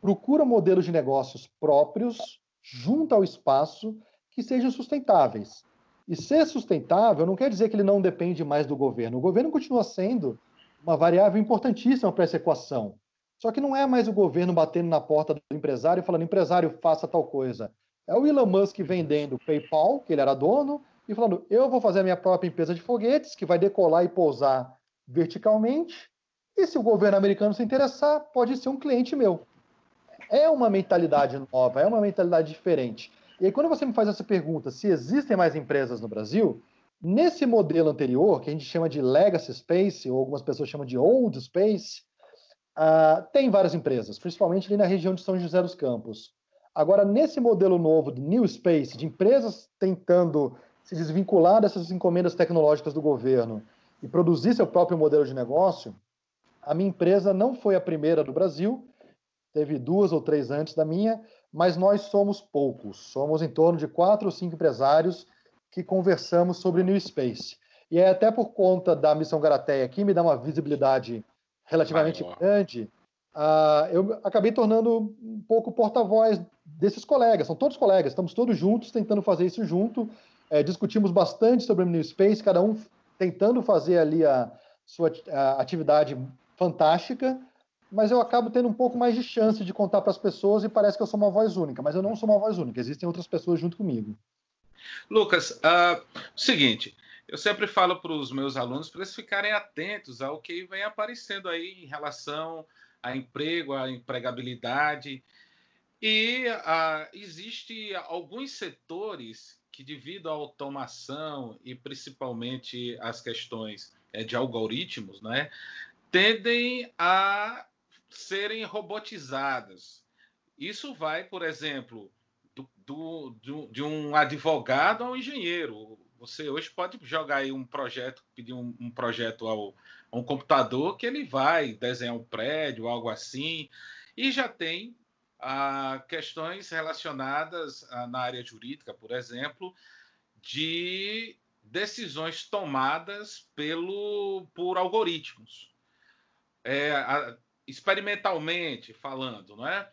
procuram modelos de negócios próprios junto ao espaço que sejam sustentáveis. E ser sustentável não quer dizer que ele não depende mais do governo. O governo continua sendo uma variável importantíssima para essa equação. Só que não é mais o governo batendo na porta do empresário e falando, empresário, faça tal coisa. É o Elon Musk vendendo PayPal, que ele era dono, e falando, eu vou fazer a minha própria empresa de foguetes, que vai decolar e pousar verticalmente, e se o governo americano se interessar, pode ser um cliente meu. É uma mentalidade nova, é uma mentalidade diferente. E aí, quando você me faz essa pergunta, se existem mais empresas no Brasil, Nesse modelo anterior, que a gente chama de Legacy Space, ou algumas pessoas chamam de Old Space, uh, tem várias empresas, principalmente ali na região de São José dos Campos. Agora, nesse modelo novo de New Space, de empresas tentando se desvincular dessas encomendas tecnológicas do governo e produzir seu próprio modelo de negócio, a minha empresa não foi a primeira do Brasil, teve duas ou três antes da minha, mas nós somos poucos, somos em torno de quatro ou cinco empresários que conversamos sobre New Space. E é até por conta da missão Garateia, que me dá uma visibilidade relativamente Maior. grande, uh, eu acabei tornando um pouco porta-voz desses colegas. São todos colegas, estamos todos juntos tentando fazer isso junto. É, discutimos bastante sobre o New Space, cada um tentando fazer ali a sua a atividade fantástica, mas eu acabo tendo um pouco mais de chance de contar para as pessoas e parece que eu sou uma voz única, mas eu não sou uma voz única, existem outras pessoas junto comigo. Lucas, uh, seguinte, eu sempre falo para os meus alunos para eles ficarem atentos ao que vem aparecendo aí em relação a emprego, a empregabilidade. E uh, existe alguns setores que, devido à automação e principalmente às questões é, de algoritmos, né, tendem a serem robotizadas. Isso vai, por exemplo, do, do, de um advogado ao engenheiro. Você hoje pode jogar aí um projeto, pedir um, um projeto ao, a um computador que ele vai desenhar um prédio, algo assim, e já tem ah, questões relacionadas ah, na área jurídica, por exemplo, de decisões tomadas pelo, por algoritmos. É, a, experimentalmente falando, não é?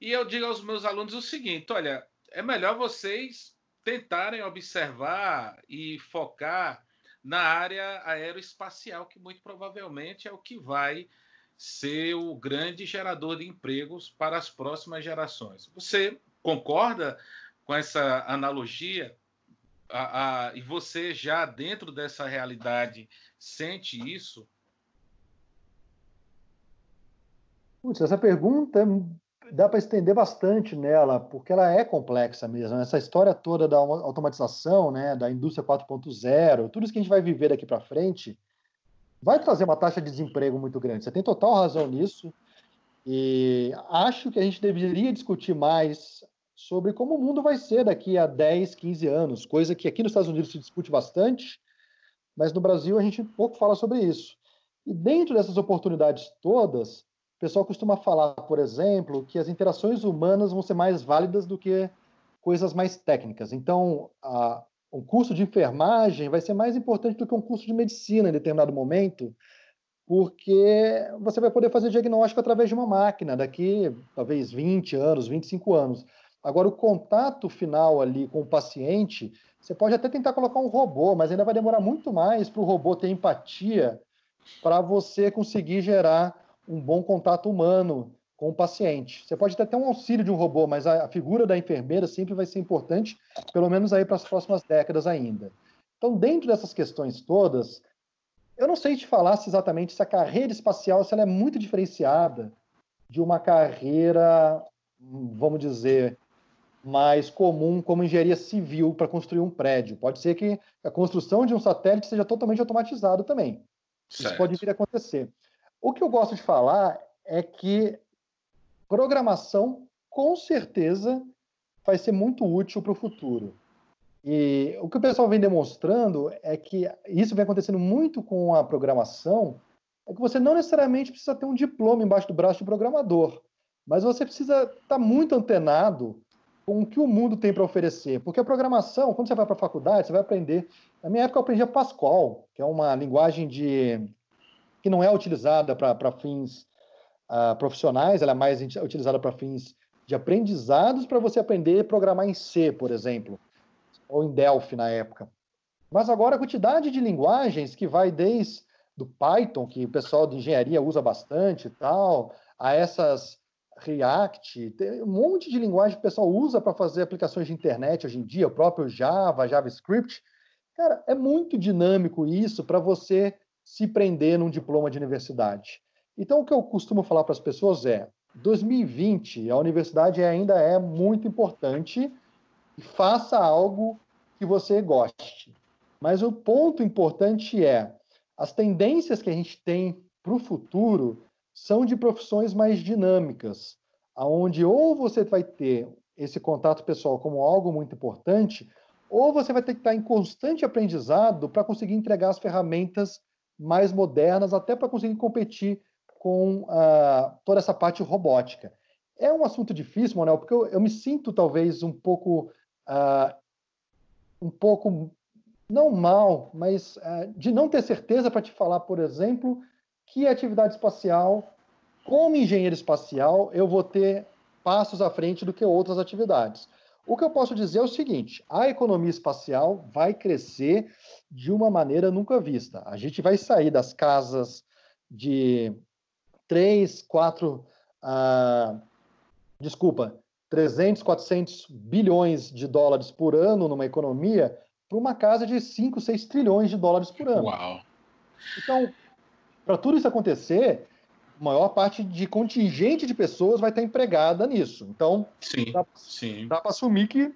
E eu digo aos meus alunos o seguinte: olha, é melhor vocês tentarem observar e focar na área aeroespacial, que muito provavelmente é o que vai ser o grande gerador de empregos para as próximas gerações. Você concorda com essa analogia? A, a, e você já dentro dessa realidade sente isso? Putz, essa pergunta é dá para estender bastante nela, porque ela é complexa mesmo. Essa história toda da automatização, né, da indústria 4.0, tudo isso que a gente vai viver daqui para frente, vai trazer uma taxa de desemprego muito grande. Você tem total razão nisso. E acho que a gente deveria discutir mais sobre como o mundo vai ser daqui a 10, 15 anos, coisa que aqui nos Estados Unidos se discute bastante, mas no Brasil a gente pouco fala sobre isso. E dentro dessas oportunidades todas, pessoal costuma falar, por exemplo, que as interações humanas vão ser mais válidas do que coisas mais técnicas. Então, a, um curso de enfermagem vai ser mais importante do que um curso de medicina em determinado momento, porque você vai poder fazer diagnóstico através de uma máquina daqui, talvez, 20 anos, 25 anos. Agora, o contato final ali com o paciente, você pode até tentar colocar um robô, mas ainda vai demorar muito mais para o robô ter empatia para você conseguir gerar um bom contato humano com o paciente. Você pode ter um auxílio de um robô, mas a, figura da enfermeira sempre vai ser importante, pelo menos aí para as próximas décadas ainda. Então, dentro dessas questões todas, eu não sei te falar se exatamente se a carreira espacial se ela é muito diferenciada de uma carreira, vamos dizer, mais comum como engenharia civil para construir um prédio. Pode ser que a construção de um satélite seja totalmente automatizado também. Certo. Isso pode vir a acontecer. O que eu gosto de falar é que programação, com certeza, vai ser muito útil para o futuro. E o que o pessoal vem demonstrando é que isso vem acontecendo muito com a programação, é que você não necessariamente precisa ter um diploma embaixo do braço de programador, mas você precisa estar tá muito antenado com o que o mundo tem para oferecer. Porque a programação, quando você vai para a faculdade, você vai aprender. Na minha época, eu aprendia Pascal, que é uma linguagem de que não é utilizada para fins uh, profissionais, ela é mais utilizada para fins de aprendizados para você aprender a programar em C, por exemplo, ou em Delphi na época. Mas agora a quantidade de linguagens que vai desde do Python, que o pessoal de engenharia usa bastante e tal, a essas React, tem um monte de linguagem que o pessoal usa para fazer aplicações de internet hoje em dia, o próprio Java, JavaScript. Cara, é muito dinâmico isso para você se prender num diploma de universidade. Então, o que eu costumo falar para as pessoas é: 2020, a universidade ainda é muito importante e faça algo que você goste. Mas o ponto importante é as tendências que a gente tem para o futuro são de profissões mais dinâmicas, aonde ou você vai ter esse contato pessoal como algo muito importante, ou você vai ter que estar em constante aprendizado para conseguir entregar as ferramentas mais modernas, até para conseguir competir com uh, toda essa parte robótica. É um assunto difícil, Manuel, porque eu, eu me sinto talvez um pouco, uh, um pouco não mal, mas uh, de não ter certeza para te falar, por exemplo, que atividade espacial, como engenheiro espacial, eu vou ter passos à frente do que outras atividades. O que eu posso dizer é o seguinte: a economia espacial vai crescer de uma maneira nunca vista. A gente vai sair das casas de 3, 4, uh, desculpa, 300, 400 bilhões de dólares por ano numa economia para uma casa de 5, 6 trilhões de dólares por ano. Uau! Então, para tudo isso acontecer, maior parte de contingente de pessoas vai estar empregada nisso. Então, sim, dá, sim. dá para assumir que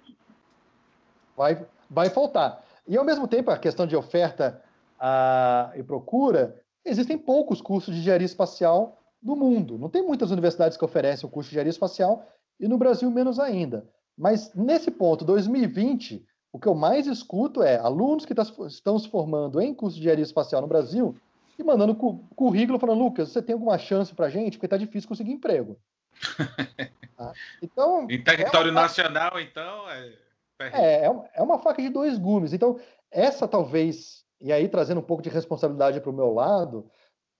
vai, vai faltar. E, ao mesmo tempo, a questão de oferta a, e procura, existem poucos cursos de engenharia espacial no mundo. Não tem muitas universidades que oferecem o curso de engenharia espacial e no Brasil menos ainda. Mas, nesse ponto, 2020, o que eu mais escuto é alunos que tá estão se formando em curso de engenharia espacial no Brasil e mandando currículo falando, Lucas, você tem alguma chance para gente? Porque está difícil conseguir emprego. tá? Então, em território é uma... nacional, então, é... É, é uma faca de dois gumes. Então, essa talvez, e aí trazendo um pouco de responsabilidade para o meu lado,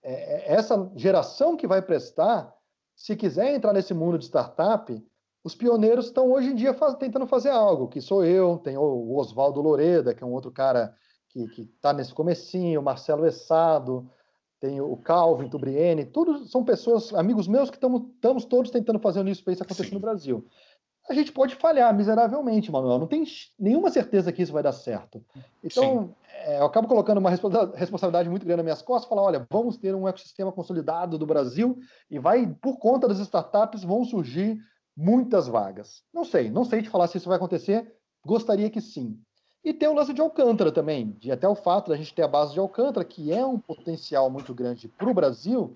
é, é, essa geração que vai prestar, se quiser entrar nesse mundo de startup, os pioneiros estão hoje em dia faz, tentando fazer algo, que sou eu, tem o Oswaldo Loreda, que é um outro cara que está nesse comecinho, o Marcelo Essado, tem o Calvin Tubriene, todos são pessoas, amigos meus, que estamos todos tentando fazer o New Space acontecer Sim. no Brasil. A gente pode falhar miseravelmente, Manuel. Não tem nenhuma certeza que isso vai dar certo. Então, é, eu acabo colocando uma responsabilidade muito grande nas minhas costas, falar, olha, vamos ter um ecossistema consolidado do Brasil e vai, por conta das startups, vão surgir muitas vagas. Não sei, não sei te falar se isso vai acontecer. Gostaria que sim. E tem o lance de Alcântara também, de até o fato de a gente ter a base de Alcântara, que é um potencial muito grande para o Brasil,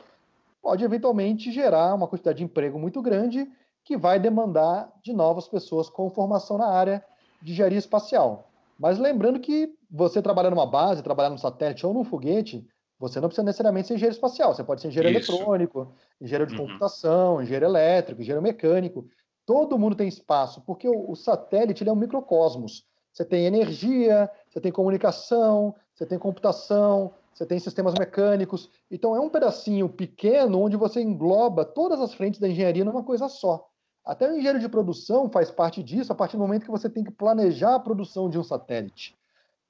pode eventualmente gerar uma quantidade de emprego muito grande que vai demandar de novas pessoas com formação na área de engenharia espacial. Mas lembrando que você trabalhar numa base, trabalhar num satélite ou num foguete, você não precisa necessariamente ser engenheiro espacial. Você pode ser engenheiro Isso. eletrônico, engenheiro de uhum. computação, engenheiro elétrico, engenheiro mecânico. Todo mundo tem espaço, porque o, o satélite é um microcosmos. Você tem energia, você tem comunicação, você tem computação, você tem sistemas mecânicos. Então é um pedacinho pequeno onde você engloba todas as frentes da engenharia numa coisa só. Até o engenheiro de produção faz parte disso a partir do momento que você tem que planejar a produção de um satélite.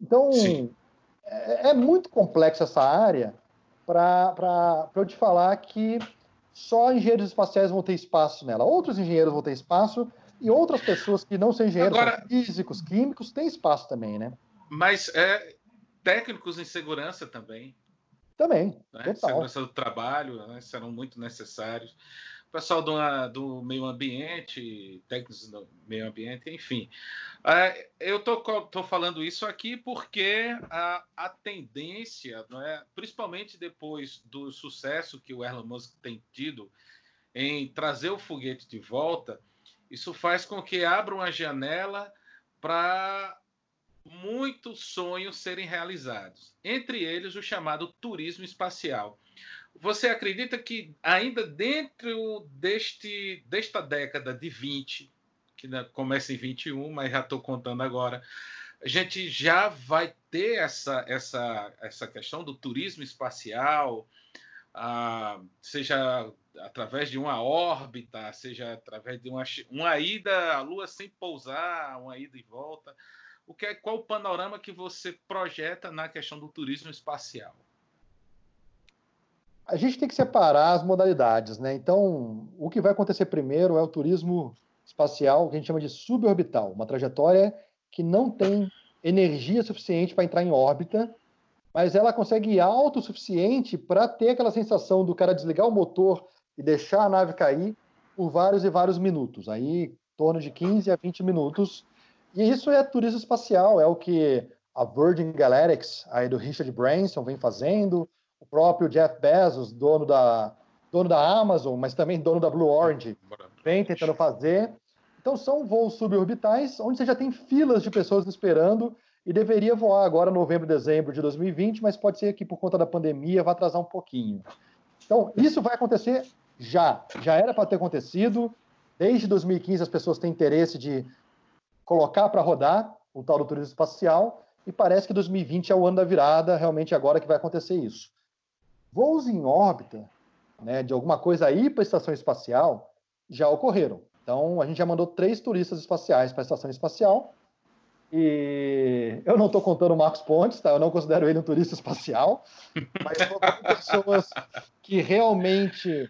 Então é, é, muito complexa essa área para eu te falar que só engenheiros espaciais vão ter espaço nela. Outros engenheiros vão ter espaço e outras pessoas que não são engenheiros, Agora, físicos, químicos, têm espaço também, né? Mas é, técnicos em segurança também. Também, né? total. Segurança do trabalho, né? serão muito necessários. O pessoal do, do meio ambiente, técnicos do meio ambiente, enfim. É, eu estou falando isso aqui porque a, a tendência, não é? principalmente depois do sucesso que o Elon Musk tem tido em trazer o foguete de volta, isso faz com que abra uma janela para muitos sonhos serem realizados, entre eles o chamado turismo espacial. Você acredita que ainda dentro deste, desta década de 20, que começa em 21, mas já estou contando agora, a gente já vai ter essa, essa, essa questão do turismo espacial, ah, seja através de uma órbita, seja através de uma, uma ida à Lua sem pousar, uma ida e volta. O que é, qual o panorama que você projeta na questão do turismo espacial? A gente tem que separar as modalidades, né? Então, o que vai acontecer primeiro é o turismo espacial, que a gente chama de suborbital, uma trajetória que não tem energia suficiente para entrar em órbita, mas ela consegue ir alto o suficiente para ter aquela sensação do cara desligar o motor e deixar a nave cair por vários e vários minutos, aí em torno de 15 a 20 minutos. E isso é turismo espacial, é o que a Virgin Galactics, aí do Richard Branson, vem fazendo, o próprio Jeff Bezos, dono da, dono da Amazon, mas também dono da Blue Orange, vem tentando fazer. Então são voos suborbitais onde você já tem filas de pessoas esperando e deveria voar agora novembro, dezembro de 2020, mas pode ser que por conta da pandemia vai atrasar um pouquinho. Então isso vai acontecer já, já era para ter acontecido. Desde 2015 as pessoas têm interesse de colocar para rodar o tal do turismo espacial e parece que 2020 é o ano da virada, realmente agora que vai acontecer isso. Voos em órbita, né, de alguma coisa aí para a estação espacial, já ocorreram. Então, a gente já mandou três turistas espaciais para a estação espacial. E eu não estou contando o Marcos Pontes, tá? Eu não considero ele um turista espacial, mas pessoas que realmente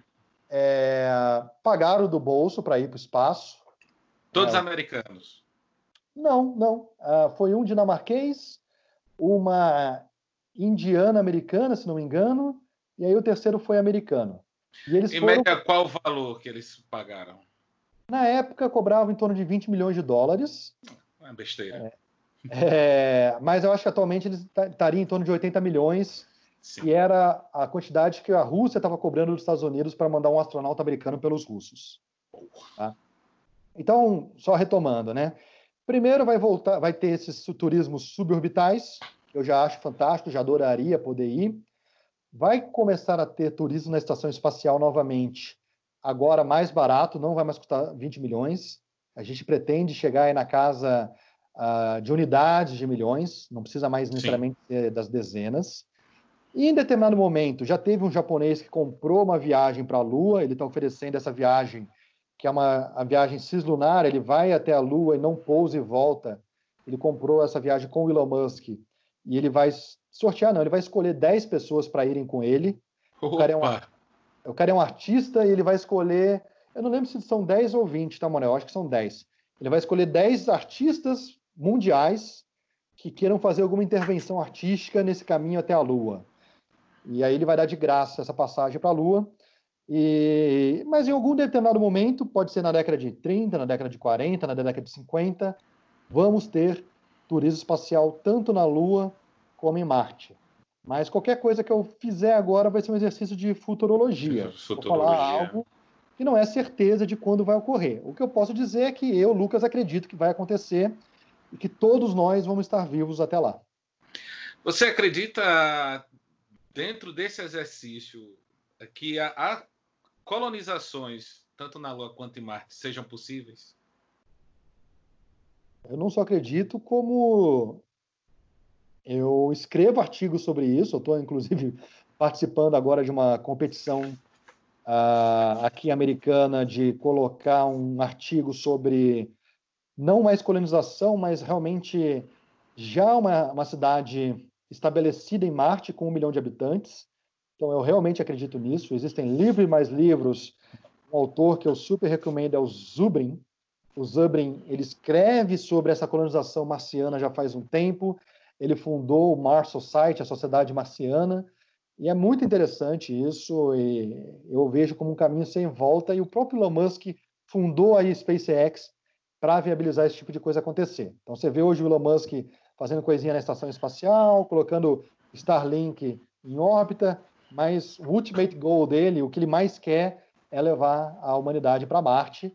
é, pagaram do bolso para ir para o espaço. Todos é, americanos? Não, não. Uh, foi um dinamarquês, uma indiana americana, se não me engano, e aí o terceiro foi americano. E eles foram... média, qual o valor que eles pagaram? Na época, cobrava em torno de 20 milhões de dólares. É uma besteira. É, é, mas eu acho que atualmente eles estariam em torno de 80 milhões, Sim. e era a quantidade que a Rússia estava cobrando dos Estados Unidos para mandar um astronauta americano pelos russos. Tá? Então, só retomando, né? Primeiro vai voltar, vai ter esses turismos suborbitais, eu já acho fantástico, já adoraria poder ir. Vai começar a ter turismo na estação espacial novamente agora mais barato, não vai mais custar 20 milhões. A gente pretende chegar aí na casa uh, de unidades de milhões, não precisa mais necessariamente das dezenas. E em determinado momento, já teve um japonês que comprou uma viagem para a Lua, ele está oferecendo essa viagem, que é uma a viagem cislunar, ele vai até a Lua e não pousa e volta. Ele comprou essa viagem com o Elon Musk e ele vai sortear, não, ele vai escolher 10 pessoas para irem com ele. Opa. O cara é um o cara é um artista e ele vai escolher. Eu não lembro se são 10 ou 20, tá, Manuel? Eu acho que são 10. Ele vai escolher 10 artistas mundiais que queiram fazer alguma intervenção artística nesse caminho até a Lua. E aí ele vai dar de graça essa passagem para a Lua. E... Mas em algum determinado momento, pode ser na década de 30, na década de 40, na década de 50, vamos ter turismo espacial tanto na Lua como em Marte. Mas qualquer coisa que eu fizer agora vai ser um exercício de futurologia. futurologia. Vou falar algo que não é certeza de quando vai ocorrer. O que eu posso dizer é que eu, Lucas, acredito que vai acontecer e que todos nós vamos estar vivos até lá. Você acredita, dentro desse exercício, que há colonizações, tanto na Lua quanto em Marte, sejam possíveis? Eu não só acredito, como eu escrevo artigos sobre isso, eu estou, inclusive, participando agora de uma competição uh, aqui americana de colocar um artigo sobre não mais colonização, mas realmente já uma, uma cidade estabelecida em Marte com um milhão de habitantes. Então, eu realmente acredito nisso. Existem livros e mais livros. Um autor que eu super recomendo é o Zubrin. O Zubrin, ele escreve sobre essa colonização marciana já faz um tempo ele fundou o Mars Society, a Sociedade Marciana, e é muito interessante isso, e eu vejo como um caminho sem volta, e o próprio Elon Musk fundou a SpaceX para viabilizar esse tipo de coisa acontecer. Então você vê hoje o Elon Musk fazendo coisinha na estação espacial, colocando Starlink em órbita, mas o ultimate goal dele, o que ele mais quer é levar a humanidade para Marte.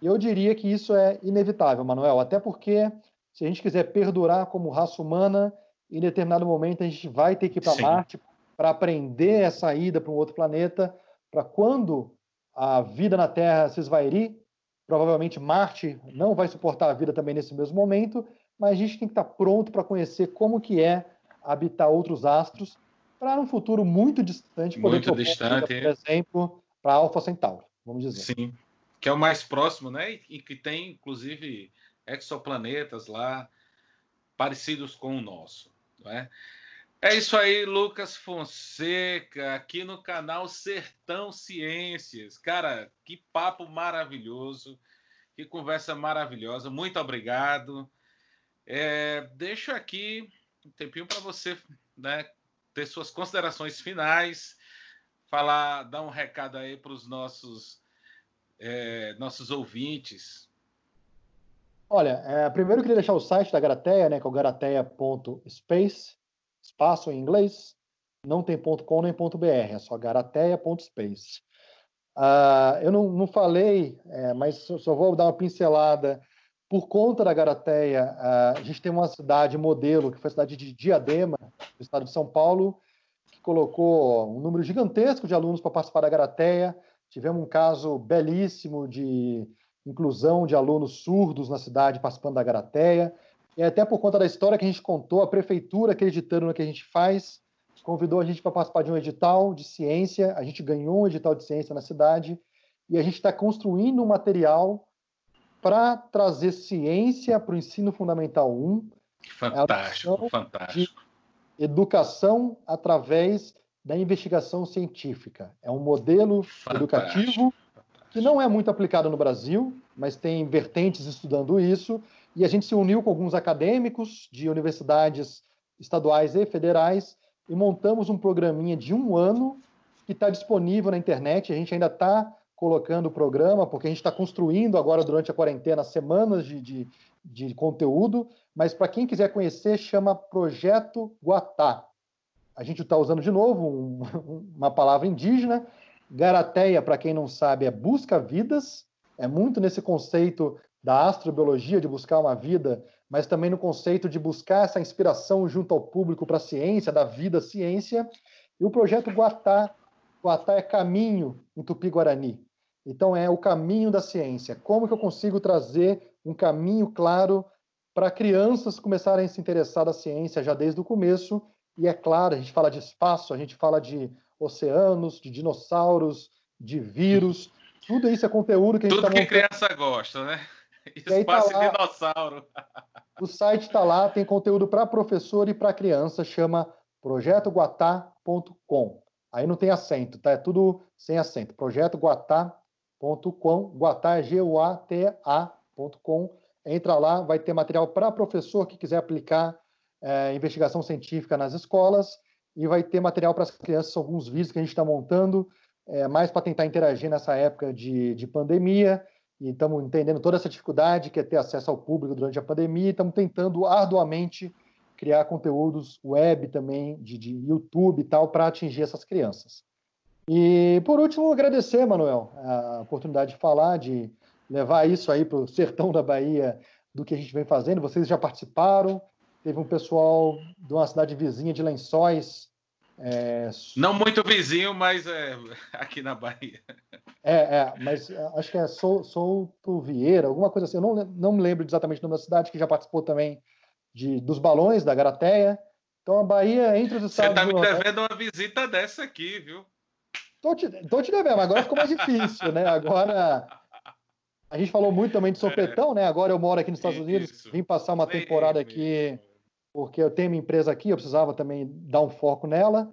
E eu diria que isso é inevitável, Manuel, até porque se a gente quiser perdurar como raça humana, em determinado momento a gente vai ter que ir para Marte para aprender essa ida para um outro planeta, para quando a vida na Terra se esvairir, provavelmente Marte não vai suportar a vida também nesse mesmo momento, mas a gente tem que estar pronto para conhecer como que é habitar outros astros, para um futuro muito distante poder muito distante, vida, por exemplo, para Alpha Centauri, vamos dizer. Sim, que é o mais próximo, né? E que tem, inclusive, exoplanetas lá parecidos com o nosso. Não é? é isso aí, Lucas Fonseca, aqui no canal Sertão Ciências. Cara, que papo maravilhoso, que conversa maravilhosa. Muito obrigado. É, deixo aqui um tempinho para você né, ter suas considerações finais, falar, dar um recado aí para os nossos, é, nossos ouvintes Olha, é, primeiro eu queria deixar o site da Garateia, né, que é o garateia.space, espaço em inglês, não tem .com nem .br, é só garateia.space. Uh, eu não, não falei, é, mas só vou dar uma pincelada. Por conta da Garateia, a gente tem uma cidade modelo, que foi a cidade de Diadema, do estado de São Paulo, que colocou um número gigantesco de alunos para participar da Garateia. Tivemos um caso belíssimo de inclusão de alunos surdos na cidade participando da Garateia. E até por conta da história que a gente contou, a prefeitura, acreditando no que a gente faz, convidou a gente para participar de um edital de ciência. A gente ganhou um edital de ciência na cidade e a gente está construindo um material para trazer ciência para o ensino fundamental 1. Fantástico, fantástico. educação através da investigação científica. É um modelo fantástico, educativo que não é muito aplicado no Brasil, mas tem vertentes estudando isso, e a gente se uniu com alguns acadêmicos de universidades estaduais e federais e montamos um programinha de um ano que está disponível na internet. A gente ainda está colocando o programa, porque a gente está construindo agora durante a quarentena semanas de, de, de conteúdo, mas para quem quiser conhecer, chama Projeto Guatá. A gente está usando de novo um, uma palavra indígena, Garateia, para quem não sabe, é busca vidas, é muito nesse conceito da astrobiologia, de buscar uma vida, mas também no conceito de buscar essa inspiração junto ao público para a ciência, da vida ciência. E o projeto Guatá, Guatá é caminho em Tupi-Guarani. Então, é o caminho da ciência. Como que eu consigo trazer um caminho claro para crianças começarem a se interessar da ciência já desde o começo? E é claro, a gente fala de espaço, a gente fala de oceanos, de dinossauros, de vírus. Tudo isso é conteúdo que a gente Tudo tá que criança gosta, né? Espaço tá lá, dinossauro. O site está lá, tem conteúdo para professor e para criança, chama projetoguatá.com. Aí não tem acento, tá? É tudo sem acento. projetoguatá.com, Guatá é G-U-A-T-A.com. Entra lá, vai ter material para professor que quiser aplicar é, investigação científica nas escolas e vai ter material para as crianças, alguns vídeos que a gente está montando, é, mais para tentar interagir nessa época de, de pandemia. E estamos entendendo toda essa dificuldade que é ter acesso ao público durante a pandemia. Estamos tentando arduamente criar conteúdos web também, de, de YouTube e tal, para atingir essas crianças. E, por último, agradecer, Manuel, a oportunidade de falar, de levar isso aí para o sertão da Bahia, do que a gente vem fazendo. Vocês já participaram, teve um pessoal de uma cidade vizinha de Lençóis é... Não muito vizinho, mas é aqui na Bahia. É, é mas é, acho que é Souto Vieira, alguma coisa assim. Eu não, não me lembro exatamente o nome da cidade, que já participou também de, dos balões da Garateia. Então a Bahia, entre os estados. Você está me devendo uma visita dessa aqui, viu? Tô te, tô te devendo, agora ficou mais difícil, né? Agora. A gente falou muito também de sopetão, é. né? Agora eu moro aqui nos Estados Unidos, vim passar uma temporada aqui porque eu tenho uma empresa aqui, eu precisava também dar um foco nela.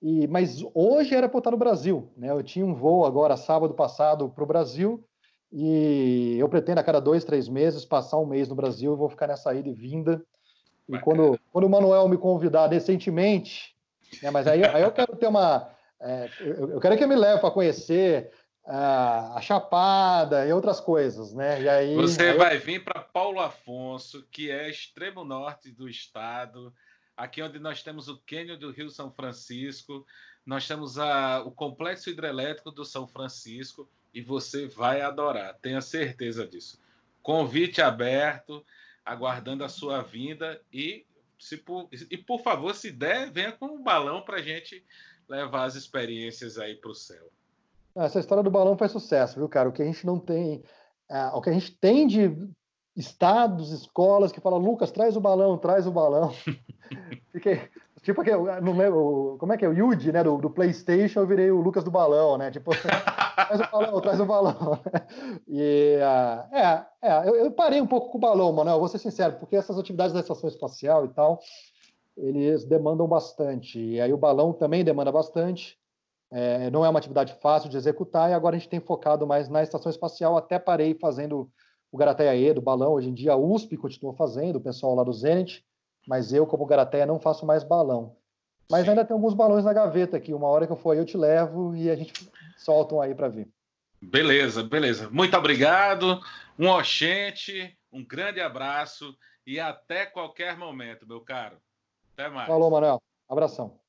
E, mas hoje era para estar no Brasil, né? Eu tinha um voo agora sábado passado para o Brasil e eu pretendo a cada dois, três meses passar um mês no Brasil. Eu vou ficar nessa ida e vinda. E quando, quando o Manuel me convidar recentemente, né? Mas aí, aí eu quero ter uma, é, eu, eu quero que me leve para conhecer a, a Chapada e outras coisas, né? E aí, Você aí vai vir para Paulo Afonso, que é extremo norte do estado, aqui onde nós temos o Cânion do Rio São Francisco, nós temos a, o Complexo Hidrelétrico do São Francisco, e você vai adorar, tenha certeza disso. Convite aberto, aguardando a sua vinda e, se por, e por favor, se der, venha com um balão para a gente levar as experiências aí para o céu. Essa história do balão faz sucesso, viu, cara? O que a gente não tem, é, o que a gente tem de estados, escolas que falam, Lucas, traz o balão, traz o balão. Fiquei, tipo, não lembro, como é que é? O Yuji, né, do, do, PlayStation, eu virei o Lucas do balão, né? Tipo, traz o balão, traz o balão. E, uh, é, é eu, eu, parei um pouco com o balão, Manuel, vou ser sincero, porque essas atividades da estação espacial e tal, eles demandam bastante. E aí o balão também demanda bastante. É, não é uma atividade fácil de executar e agora a gente tem focado mais na estação espacial. Até parei fazendo o Garateia E do balão. Hoje em dia a USP continua fazendo, o pessoal lá do Zenit, mas eu, como Garateia, não faço mais balão. Mas ainda tem alguns balões na gaveta aqui. Uma hora que eu for aí, eu te levo e a gente solta um aí para ver. Beleza, beleza. Muito obrigado. Um oxente, Um grande abraço e até qualquer momento, meu caro. Até mais. Falou, Manuel. Abração.